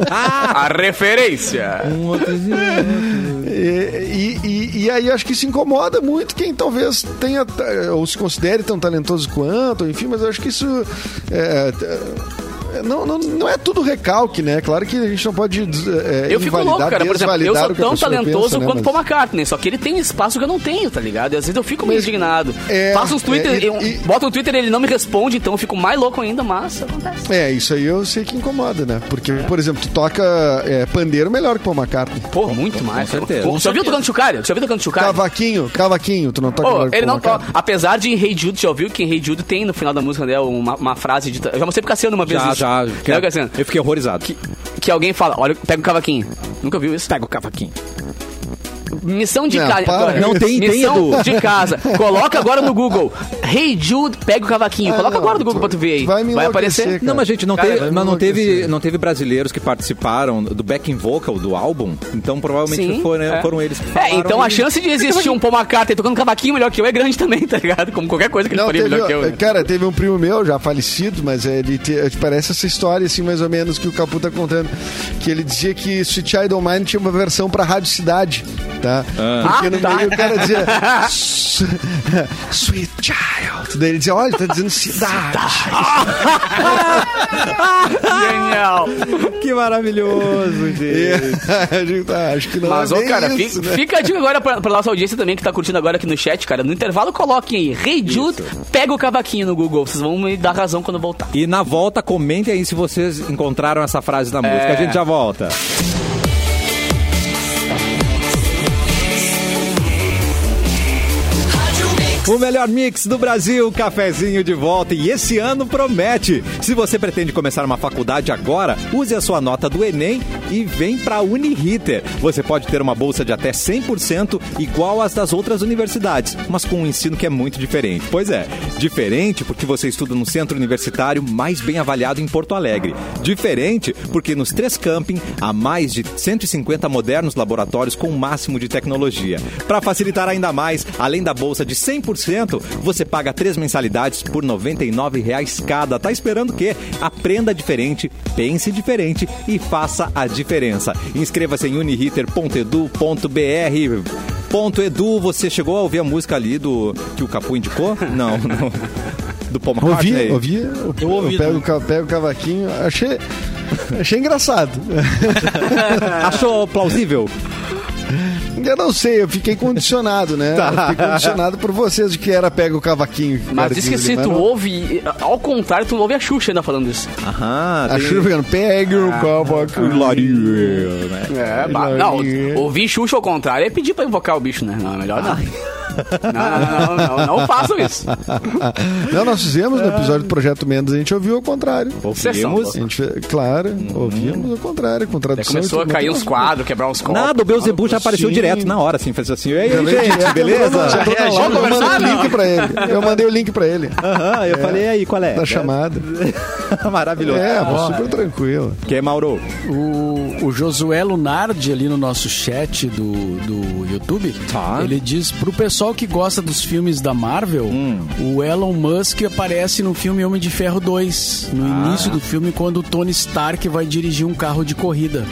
Speaker 3: A referência.
Speaker 2: Um outro
Speaker 5: E, e- e aí acho que isso incomoda muito quem talvez tenha ou se considere tão talentoso quanto, enfim, mas eu acho que isso é, é, não, não, não é tudo recalque, né? Claro que a gente não pode é,
Speaker 3: Eu fico louco, cara. Por exemplo, eu sou tão talentoso
Speaker 5: pensa, né?
Speaker 3: quanto
Speaker 5: Mas-
Speaker 3: Paul McCartney, só que ele tem espaço que eu não tenho, tá ligado? E às vezes eu fico meio
Speaker 5: Mas-
Speaker 3: indignado.
Speaker 5: é,
Speaker 3: Faço uns Twitter,
Speaker 5: é, e-
Speaker 3: eu
Speaker 5: e-
Speaker 3: boto no Twitter ele não me responde, então eu fico mais louco ainda, mas acontece.
Speaker 5: É, isso aí eu sei que incomoda, né? Porque, por exemplo, tu toca é, pandeiro melhor que Paul McCartney.
Speaker 3: Pô, muito mais.
Speaker 2: certeza.
Speaker 3: Você ouviu tocando chocalho? Você ouviu tocando chocalho?
Speaker 5: Cavaquinho, cavaquinho, tu não toca que
Speaker 3: ele
Speaker 5: Paul
Speaker 3: não toca. Apesar de em Hey Jude, já ouviu que em Hey Jude tem no final da música dela uma, uma frase de. Eu já mostrei pro Cassiano uma vez
Speaker 2: Já,
Speaker 3: isso.
Speaker 2: Já.
Speaker 3: Entendeu, Cassiano?
Speaker 2: Eu fiquei horrorizado.
Speaker 3: Que, que alguém fala, olha, pega o cavaquinho. Nunca viu isso?
Speaker 2: Pega o cavaquinho.
Speaker 3: Missão de
Speaker 5: Não,
Speaker 3: casa. agora.
Speaker 2: Não, tem- tem,
Speaker 3: Missão
Speaker 2: Edu.
Speaker 3: de casa. Coloca agora no Google. Hey Jude, pega o cavaquinho.
Speaker 5: Ah,
Speaker 3: Coloca
Speaker 5: não,
Speaker 3: agora no Google
Speaker 5: tu-
Speaker 3: pra tu ver aí.
Speaker 5: vai me
Speaker 3: aparecer.
Speaker 5: enlouquecer,
Speaker 2: Não, mas gente, não,
Speaker 5: Cara,
Speaker 2: teve,
Speaker 5: vai
Speaker 2: mas não teve, não teve brasileiros que participaram do backing vocal do álbum, então provavelmente
Speaker 3: Sim,
Speaker 2: foram,
Speaker 3: é.
Speaker 2: foram eles que
Speaker 3: É,
Speaker 2: falaram
Speaker 3: então a
Speaker 2: e-
Speaker 3: chance de existir um Paul McCartney tocando cavaquinho melhor que eu é grande também, tá ligado? Como qualquer coisa que ele
Speaker 5: Não,
Speaker 3: faria
Speaker 5: teve,
Speaker 3: melhor que eu. né?
Speaker 5: cara, teve um primo meu, já falecido, mas ele te- parece essa história, assim, mais ou menos, que o Capu tá contando. Que ele dizia que Sweet Child Mine tinha uma versão pra Rádio Cidade, tá? Porque
Speaker 3: Ah,
Speaker 5: no
Speaker 3: tá.
Speaker 5: meio o cara dizia "S- Sweet Child. Daí ele dizia, olha, tá dizendo cidade.
Speaker 3: Genial.
Speaker 2: Que maravilhoso, gente.
Speaker 5: A gente tá, acho que não
Speaker 3: Mas,
Speaker 5: é
Speaker 3: ô,
Speaker 5: bem
Speaker 3: cara,
Speaker 5: isso,
Speaker 3: fi-
Speaker 5: né?
Speaker 3: fica a dica agora pra, pra nossa audiência também que tá curtindo agora aqui no chat, cara. No intervalo, coloquem aí. Hey Jude, pega o cavaquinho no Google. Vocês vão me dar razão quando voltar.
Speaker 2: E na volta, comentem aí se vocês encontraram essa frase na música. A gente já volta. O melhor mix do Brasil, cafezinho de volta e esse ano promete. Se você pretende começar uma faculdade agora, use a sua nota do Enem e vem para a Uniriter. Você pode ter uma bolsa de até 100% igual às das outras universidades, mas com um ensino que é muito diferente. Pois é, diferente porque você estuda no centro universitário mais bem avaliado em Porto Alegre. Diferente porque nos três camping há mais de 150 modernos laboratórios com o máximo de tecnologia. Para facilitar ainda mais, além da bolsa de 100%, você paga três mensalidades por 99 reais cada. Tá esperando o quê? Aprenda diferente, pense diferente e faça a diferença. Inscreva-se em uniriter.edu.br. Ponto Edu, você chegou a ouvir a música ali do que o Capu indicou? Não, não. Do Paul McCartney?
Speaker 5: Ouvi, ouvi. Eu,
Speaker 4: Eu ouvi
Speaker 5: pego,
Speaker 4: também.
Speaker 5: o ca- pego o cavaquinho. Achei, achei engraçado.
Speaker 2: Achou plausível?
Speaker 5: Eu não sei, eu fiquei condicionado, né?
Speaker 2: Tá.
Speaker 5: Eu fiquei condicionado por vocês de que era pega o cavaquinho.
Speaker 3: Mas diz que se tu ouve, ao contrário, tu ouve a Xuxa ainda falando isso.
Speaker 2: Aham,
Speaker 5: A chuva ficando, pega o cavaquinho.
Speaker 2: Glória, né?
Speaker 3: É, ba- não, ouvir Xuxa ao contrário é pedir pra invocar o bicho, né? Não, é melhor não. Não, não, não, não, não façam isso.
Speaker 5: Não, nós fizemos no episódio do Projeto Mendes, a gente ouviu ao contrário.
Speaker 2: Ouvimos.
Speaker 5: A gente, claro, ouvimos ao contrário, com tradução.
Speaker 3: começou a cair
Speaker 5: bom.
Speaker 3: quadros, quebrar uns copos.
Speaker 2: Nada, o Beuzebu já apareceu
Speaker 5: Sim.
Speaker 2: direto na hora, assim, fez assim. E aí, gente, beleza?
Speaker 5: Já
Speaker 4: reagiu,
Speaker 5: eu mandei o link pra ele. Eu mandei o link pra ele.
Speaker 2: Aham, eu falei, e aí, qual é?
Speaker 5: Da chamada.
Speaker 2: Maravilhoso.
Speaker 5: É, pô, super tranquilo.
Speaker 2: Que é, Mauro?
Speaker 6: O, o Josué Lunardi ali no nosso chat do, do YouTube,
Speaker 2: Tá.
Speaker 6: ele diz pro pessoal que gosta dos filmes da Marvel, o Elon Musk aparece no filme Homem de Ferro 2, no início do filme, quando o Tony Stark vai dirigir um carro de corrida.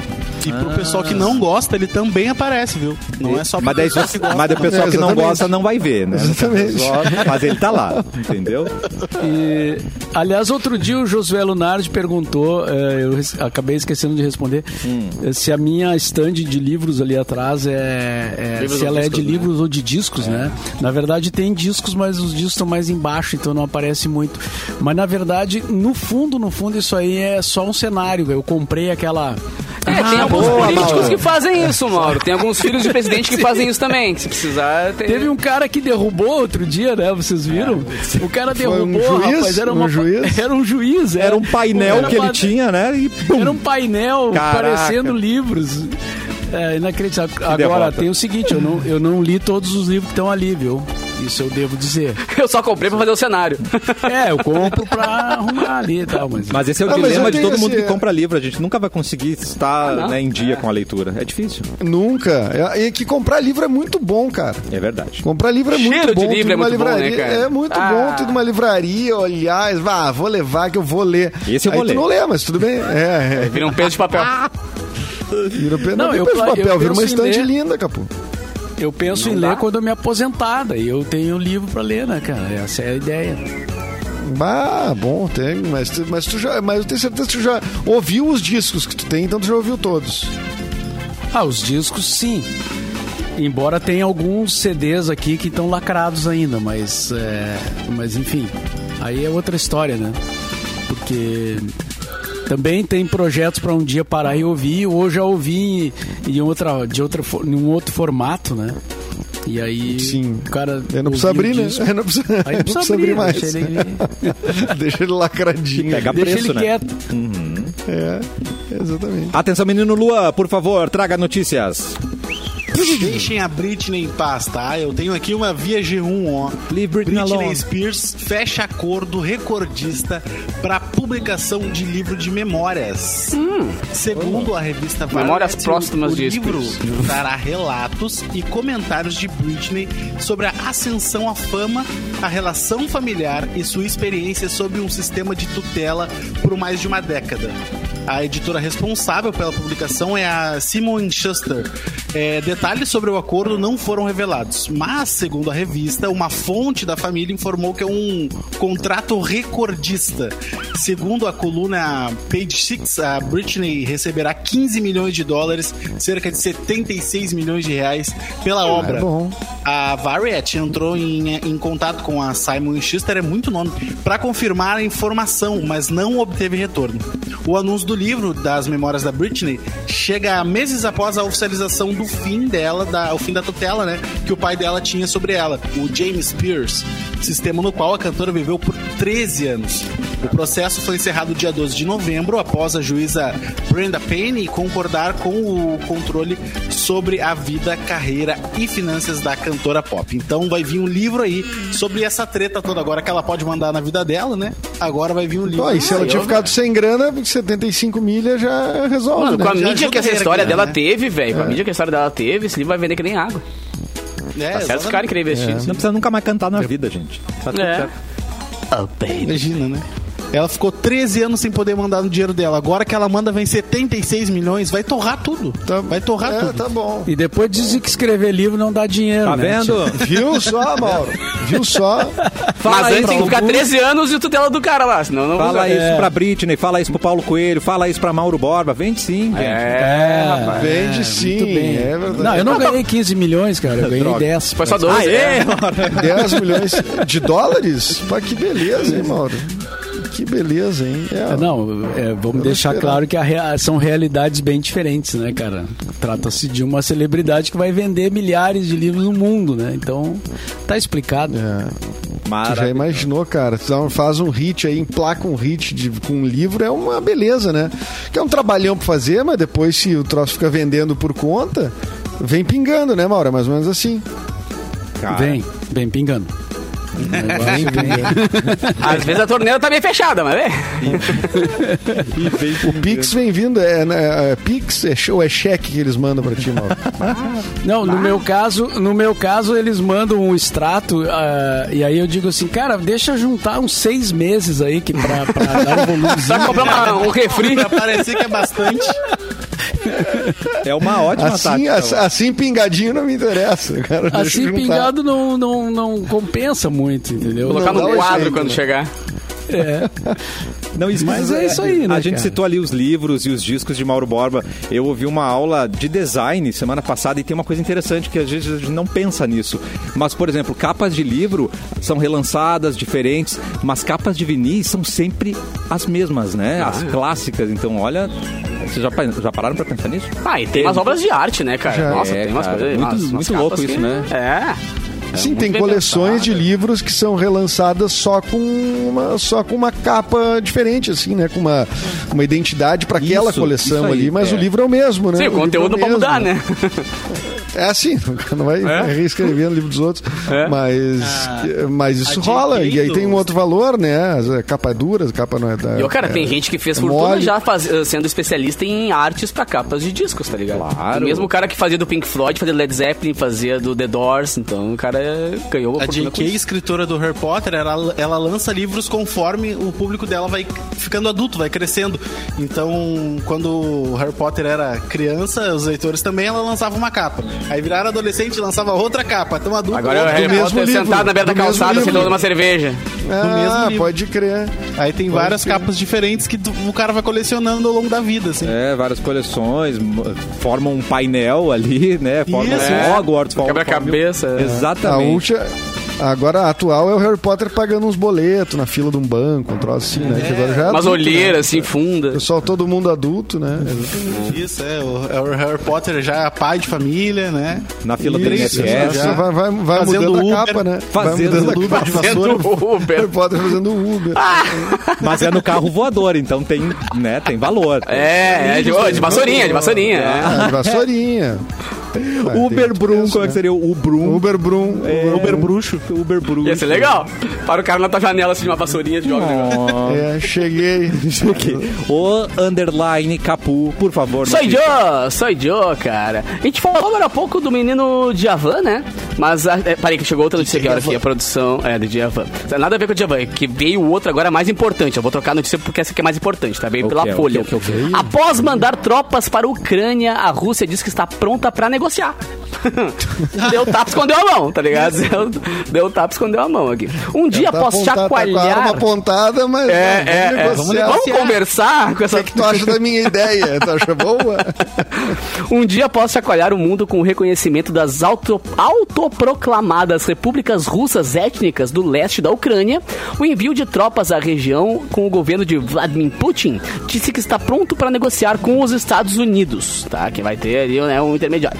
Speaker 4: E pro pessoal que não gosta, ele também aparece, viu? Não é só pro
Speaker 2: Mas, daí,
Speaker 4: pessoal que gosta.
Speaker 2: mas o pessoal
Speaker 5: É,
Speaker 2: que não gosta não vai ver, né?
Speaker 5: Exatamente.
Speaker 2: Mas ele tá lá, entendeu?
Speaker 6: E, aliás, outro dia o Josué Lunardi perguntou, eh, eu acabei esquecendo de responder, eh, se a minha estande de livros ali atrás é, é- se ela é
Speaker 3: discos,
Speaker 6: de
Speaker 3: né?
Speaker 6: livros ou de discos, né? Na verdade tem discos, mas os discos estão mais embaixo, então não aparece muito. Mas na verdade, no fundo, no fundo, isso aí é só um cenário. Eu comprei aquela.
Speaker 3: É, tem
Speaker 6: Ah,
Speaker 3: alguns
Speaker 6: boa,
Speaker 3: políticos
Speaker 6: Mauro.
Speaker 3: que fazem isso, Mauro. Tem alguns filhos de presidente que fazem isso também. Que se precisar, tem...
Speaker 6: Teve um cara que derrubou outro dia, né? Vocês viram? O cara
Speaker 5: Foi um
Speaker 6: derrubou,
Speaker 5: juiz?
Speaker 6: rapaz. Era
Speaker 5: Um
Speaker 6: uma,
Speaker 5: juiz?
Speaker 6: Era um juiz.
Speaker 2: Era um painel
Speaker 6: Era
Speaker 2: que ele tinha, né? E pum!
Speaker 6: Era um painel
Speaker 2: Caraca.
Speaker 6: parecendo livros. É inacreditável. Agora,
Speaker 2: derrota.
Speaker 6: tem o seguinte, eu não, eu não li todos os livros que estão ali, viu? Isso eu devo dizer.
Speaker 3: Eu só comprei pra fazer o cenário.
Speaker 6: É, eu compro pra arrumar ali e tal, mas...
Speaker 2: Mas esse é o
Speaker 5: Ah,
Speaker 2: dilema de todo mundo
Speaker 5: esse-
Speaker 2: que compra livro. A gente nunca vai conseguir estar
Speaker 3: Ah,
Speaker 2: né, em dia com a leitura. É difícil.
Speaker 5: Nunca. É, E que comprar livro é muito bom, cara.
Speaker 2: É verdade.
Speaker 5: Comprar livro é
Speaker 3: Cheiro
Speaker 5: muito
Speaker 3: de
Speaker 5: bom.
Speaker 3: livro
Speaker 5: tu
Speaker 3: é
Speaker 5: numa
Speaker 3: muito bom, né,
Speaker 5: livraria.
Speaker 3: cara?
Speaker 5: É muito
Speaker 3: Ah.
Speaker 5: bom, tu numa livraria, olhar, vá, vou levar que eu vou ler.
Speaker 2: Esse eu
Speaker 5: Aí
Speaker 2: vou
Speaker 5: tu
Speaker 2: ler.
Speaker 5: não lê, mas tudo bem. É, é.
Speaker 3: Vira um peso de papel.
Speaker 5: Vira, não,
Speaker 6: Não,
Speaker 5: não
Speaker 6: eu
Speaker 5: tem
Speaker 6: pla-
Speaker 5: papel, vira uma estante
Speaker 6: ler.
Speaker 5: linda, Capu.
Speaker 6: Eu penso
Speaker 3: Não
Speaker 6: em
Speaker 3: dá?
Speaker 6: ler quando eu me aposentar, daí eu tenho livro pra ler, né, cara? Essa é a ideia.
Speaker 5: Ah, bom, tem, mas, mas tu já, mas eu tenho certeza que tu já ouviu os discos que tu tem, então tu já ouviu todos.
Speaker 6: Ah, os discos, sim. Embora tenha alguns CDs aqui que estão lacrados ainda, mas, é, mas enfim, aí é outra história, né? Porque também tem projetos para um dia parar e ouvir, ou já ouvi em, em outra, de outra, em um outro formato, né? E aí
Speaker 5: Sim.
Speaker 6: o cara.
Speaker 5: Aí não precisa abrir, né? Aí não precisa,
Speaker 6: Aí
Speaker 5: não precisa abrir mais.
Speaker 6: Deixa ele,
Speaker 5: Deixa ele lacradinho.
Speaker 2: Pega
Speaker 6: deixa
Speaker 2: preço,
Speaker 6: ele
Speaker 2: né?
Speaker 6: quieto.
Speaker 5: É, exatamente.
Speaker 2: Atenção, menino Lua, por favor, traga notícias.
Speaker 4: Deixem a Britney em paz, tá? Eu tenho aqui uma via G1, ó.
Speaker 2: Leave Britney alone.
Speaker 4: Spears fecha acordo recordista para publicação de livro de memórias. Segundo a revista
Speaker 3: Hum. Memórias
Speaker 4: Variety,
Speaker 3: póstumas
Speaker 4: o
Speaker 3: de
Speaker 4: livro
Speaker 3: Spears.
Speaker 4: trará relatos e comentários de Britney sobre a ascensão à fama, a relação familiar e sua experiência sob um sistema de tutela por mais de uma década. A editora responsável pela publicação é a Simon Schuster. É, detalhes sobre o acordo não foram revelados, mas, segundo a revista, uma fonte da família informou que é um contrato recordista. Segundo a coluna Page Six, a Britney receberá 15 milhões de dólares, cerca de 76 milhões de reais, pela obra.
Speaker 5: é bom.
Speaker 4: A Variety entrou em, em contato com a Simon Schuster, é muito nome, para confirmar a informação, mas não obteve retorno. O anúncio do livro das memórias da Britney chega meses após a oficialização do fim dela, da, o fim da tutela, né, que o pai dela tinha sobre ela, o James Pierce, sistema no qual a cantora viveu por 13 anos. O processo foi encerrado dia 12 de novembro, após a juíza Brenda Payne concordar com o controle sobre a vida, carreira e finanças da cantora pop. Então vai vir um livro aí sobre essa treta toda agora que ela pode mandar na vida dela, né? Agora vai vir um livro.
Speaker 5: Ó, e se ela
Speaker 3: Ah,
Speaker 5: tinha ficado sem grana, 75 milhas já resolve,
Speaker 3: Mano,
Speaker 5: né?
Speaker 3: com a mídia que essa
Speaker 4: a
Speaker 3: história dela
Speaker 4: né?
Speaker 3: teve, velho, com a mídia que a história dela teve, esse livro vai vender que nem água.
Speaker 4: É,
Speaker 3: Tá certo os caras querem investir.
Speaker 2: Não precisa nunca mais cantar na vida, gente. Tá tudo
Speaker 3: É.
Speaker 2: certo.
Speaker 3: Oh, baby.
Speaker 4: Imagina, né? Ela ficou 13 anos sem poder mandar no dinheiro dela. Agora que ela manda vem 76 milhões, vai torrar tudo.
Speaker 5: Tá-
Speaker 4: vai torrar
Speaker 5: é,
Speaker 4: tudo.
Speaker 5: tá bom.
Speaker 6: E depois dizem que escrever livro não dá dinheiro,
Speaker 2: Tá
Speaker 6: né?
Speaker 2: vendo?
Speaker 5: Viu só, Mauro? Viu só?
Speaker 3: Mas antes
Speaker 2: isso
Speaker 3: tem que ficar
Speaker 2: pro-
Speaker 3: 13 anos e tutela do cara lá, senão não
Speaker 2: Fala isso pra Britney, fala isso pro Paulo Coelho, fala isso pra Mauro Borba. Vende sim, gente.
Speaker 3: É, rapaz.
Speaker 5: Vende sim,
Speaker 6: muito bem.
Speaker 5: é verdade.
Speaker 6: Não, eu não ganhei 15 milhões, cara. Eu ganhei
Speaker 5: Droga.
Speaker 6: 10.
Speaker 3: Foi só 12.
Speaker 2: Aê,
Speaker 3: é.
Speaker 5: 10 milhões de dólares? Pá, que beleza, hein, Mauro? Que beleza, hein? É,
Speaker 6: É, Não, é, vamos deixar
Speaker 5: esperar.
Speaker 6: claro que a rea- são realidades bem diferentes, né, cara? Trata-se de uma celebridade que vai vender milhares de livros no mundo, né? Então, tá explicado.
Speaker 5: é. Tu já imaginou, cara? Faz um hit aí, emplaca um hit de, com um livro, é uma beleza, né? Que é um trabalhão pra fazer, mas depois se o troço fica vendendo por conta, vem pingando, né, Mauro? É mais ou menos assim.
Speaker 2: Cara,
Speaker 6: Vem, vem pingando.
Speaker 3: Às vezes a torneira tá bem fechada, mas é.
Speaker 5: O Pix vem vindo, é, é, é Pix é, ou é cheque que eles mandam pra ti, Mauro?
Speaker 6: Não, no meu caso, no meu caso eles mandam um extrato ah, e aí eu digo assim, cara, deixa juntar uns seis meses aí que pra, pra dar um
Speaker 3: Tá
Speaker 6: volumezinho.
Speaker 3: comprando uma- um refri.
Speaker 4: Pra parecer que é bastante.
Speaker 2: É uma ótima
Speaker 5: Assim,
Speaker 2: tática.
Speaker 5: assim, assim pingadinho não me interessa. Cara,
Speaker 6: Assim pingado não, não, não compensa muito, entendeu?
Speaker 3: Colocar
Speaker 5: Não
Speaker 3: no quadro
Speaker 5: jeito,
Speaker 3: quando
Speaker 5: né?
Speaker 3: chegar.
Speaker 6: É.
Speaker 2: Não, isso,
Speaker 6: Mas é isso aí, né,
Speaker 2: A gente
Speaker 6: cara?
Speaker 2: citou ali os livros e os discos de Mauro Borba. Eu ouvi uma aula de design semana passada e tem uma coisa interessante que às vezes a gente não pensa nisso. Mas, por exemplo, capas de livro são relançadas, diferentes, mas capas de vinis são sempre as mesmas, né? As clássicas. Então, olha, vocês já, já pararam pra pensar nisso?
Speaker 3: Ah, e tem umas obras de arte, né, cara?
Speaker 5: Já.
Speaker 3: Nossa,
Speaker 2: É,
Speaker 3: tem umas
Speaker 2: cara,
Speaker 3: coisas.
Speaker 2: muito-
Speaker 3: umas- umas
Speaker 2: muito
Speaker 3: capas
Speaker 2: louco
Speaker 3: que-
Speaker 2: isso, né?
Speaker 3: É.
Speaker 5: Sim,
Speaker 3: muito
Speaker 5: tem coleções de livros que são relançadas só com uma, só com uma capa diferente, assim, né? Com uma, uma identidade para aquela
Speaker 2: Isso,
Speaker 5: coleção
Speaker 2: isso aí,
Speaker 5: ali, mas
Speaker 2: é.
Speaker 5: o livro é o mesmo, né?
Speaker 3: Sim, o
Speaker 5: livro
Speaker 3: conteúdo
Speaker 5: é
Speaker 3: não pode mudar, né?
Speaker 5: É assim, não vai reescrever no livro dos outros,
Speaker 3: É.
Speaker 5: mas, mas isso rola. E aí tem um outro valor, né? A capa é dura, a capa não é da.
Speaker 3: E, cara,
Speaker 5: é-
Speaker 3: tem gente que fez
Speaker 5: é
Speaker 3: fortuna
Speaker 5: mole.
Speaker 3: já faz- eh, sendo especialista em artes pra capas de discos, tá ligado?
Speaker 2: Claro.
Speaker 3: O mesmo cara que fazia do Pink Floyd, fazia do Led Zeppelin, fazia do The Doors, então o cara ganhou
Speaker 4: A
Speaker 3: fortuna
Speaker 4: J.K.,
Speaker 3: com isso.
Speaker 4: escritora do Harry Potter, ela, ela lança livros conforme o público dela vai ficando adulto, vai crescendo. Então, quando o Harry Potter era criança, os leitores também, ela lançava uma capa. Aí viraram adolescente, lançava outra capa. Então, adulto,
Speaker 3: Agora é o
Speaker 4: outro.
Speaker 3: Harry
Speaker 5: mesmo
Speaker 3: Potter
Speaker 5: livro,
Speaker 3: sentado na beira da calçada, tomando uma cerveja.
Speaker 5: Ah, pode crer.
Speaker 4: Aí tem várias
Speaker 5: crer.
Speaker 4: capas diferentes que tu- o cara vai colecionando ao longo da vida, assim.
Speaker 2: É, várias coleções, formam um painel ali, né? Formam
Speaker 4: Isso,
Speaker 2: um
Speaker 4: é.
Speaker 2: Hogwarts.
Speaker 3: Quebra-cabeça, é.
Speaker 5: A
Speaker 2: Exatamente.
Speaker 5: última. Agora, a atual é o Harry Potter pagando uns boletos na fila de um banco, um troço assim, né? Que agora já é
Speaker 3: Umas
Speaker 5: adulto,
Speaker 3: olheiras,
Speaker 5: né?
Speaker 3: assim, funda.
Speaker 5: Pessoal, todo mundo adulto, né?
Speaker 4: Isso, é. O, é o Harry Potter já é pai de família, né?
Speaker 2: Na fila do
Speaker 5: Isso,
Speaker 2: INSS.
Speaker 5: já vai, vai, vai
Speaker 4: Fazendo
Speaker 5: mudando a
Speaker 4: Uber,
Speaker 5: capa, né?
Speaker 2: fazendo
Speaker 5: vai mudando a
Speaker 4: Uber
Speaker 5: capa.
Speaker 4: de vassoura.
Speaker 3: Uber.
Speaker 5: Harry Potter fazendo Uber.
Speaker 2: Mas é no carro voador, então tem, né, tem valor.
Speaker 3: É, é de, de vassourinha, de vassourinha. é.
Speaker 5: Ah, de vassourinha.
Speaker 2: Uber Brum, como é
Speaker 5: né?
Speaker 2: que seria o Brum?
Speaker 5: Uber Brum.
Speaker 2: É,
Speaker 5: Uber
Speaker 2: bruxo. Uber bruxo.
Speaker 3: Ia ser legal. Para o cara na tua janela assim de uma vassourinha de jogo. né?
Speaker 5: É, cheguei.
Speaker 2: O underline Capu, por favor.
Speaker 3: Sou eu, sou eu, cara. A gente falou agora há pouco do menino Djavan, né? Mas, ah, é, parei que chegou outra notícia aqui, olha aqui, a produção é de Djavan. Nada a ver com o Djavan, que veio outra agora mais importante. Eu vou trocar a notícia porque essa aqui é mais importante, tá? Veio
Speaker 2: O
Speaker 3: pela
Speaker 2: é? O
Speaker 3: Folha.
Speaker 2: que é? O que é? O que
Speaker 3: Após mandar tropas para a Ucrânia, a Rússia diz que está pronta para negociar. deu tapa, escondeu a mão, tá ligado? Deu, deu tapa, escondeu a mão aqui. Um dia
Speaker 5: Tá
Speaker 3: após
Speaker 5: apontada, tá com a
Speaker 3: chacoalhar...
Speaker 5: arma apontada, mas
Speaker 3: É,
Speaker 5: não,
Speaker 3: é, é.
Speaker 5: vamos
Speaker 3: Vamos,
Speaker 5: negociar.
Speaker 3: conversar com
Speaker 5: O
Speaker 3: essa
Speaker 5: que, que tu acha da minha ideia? Tu acha boa?
Speaker 3: Um dia após chacoalhar o mundo com o reconhecimento das auto, autoproclamadas repúblicas russas étnicas do leste da Ucrânia, o envio de tropas à região com o governo de Vladimir Putin disse que está pronto para negociar com os Estados Unidos, tá? Que vai ter ali né, um intermediário.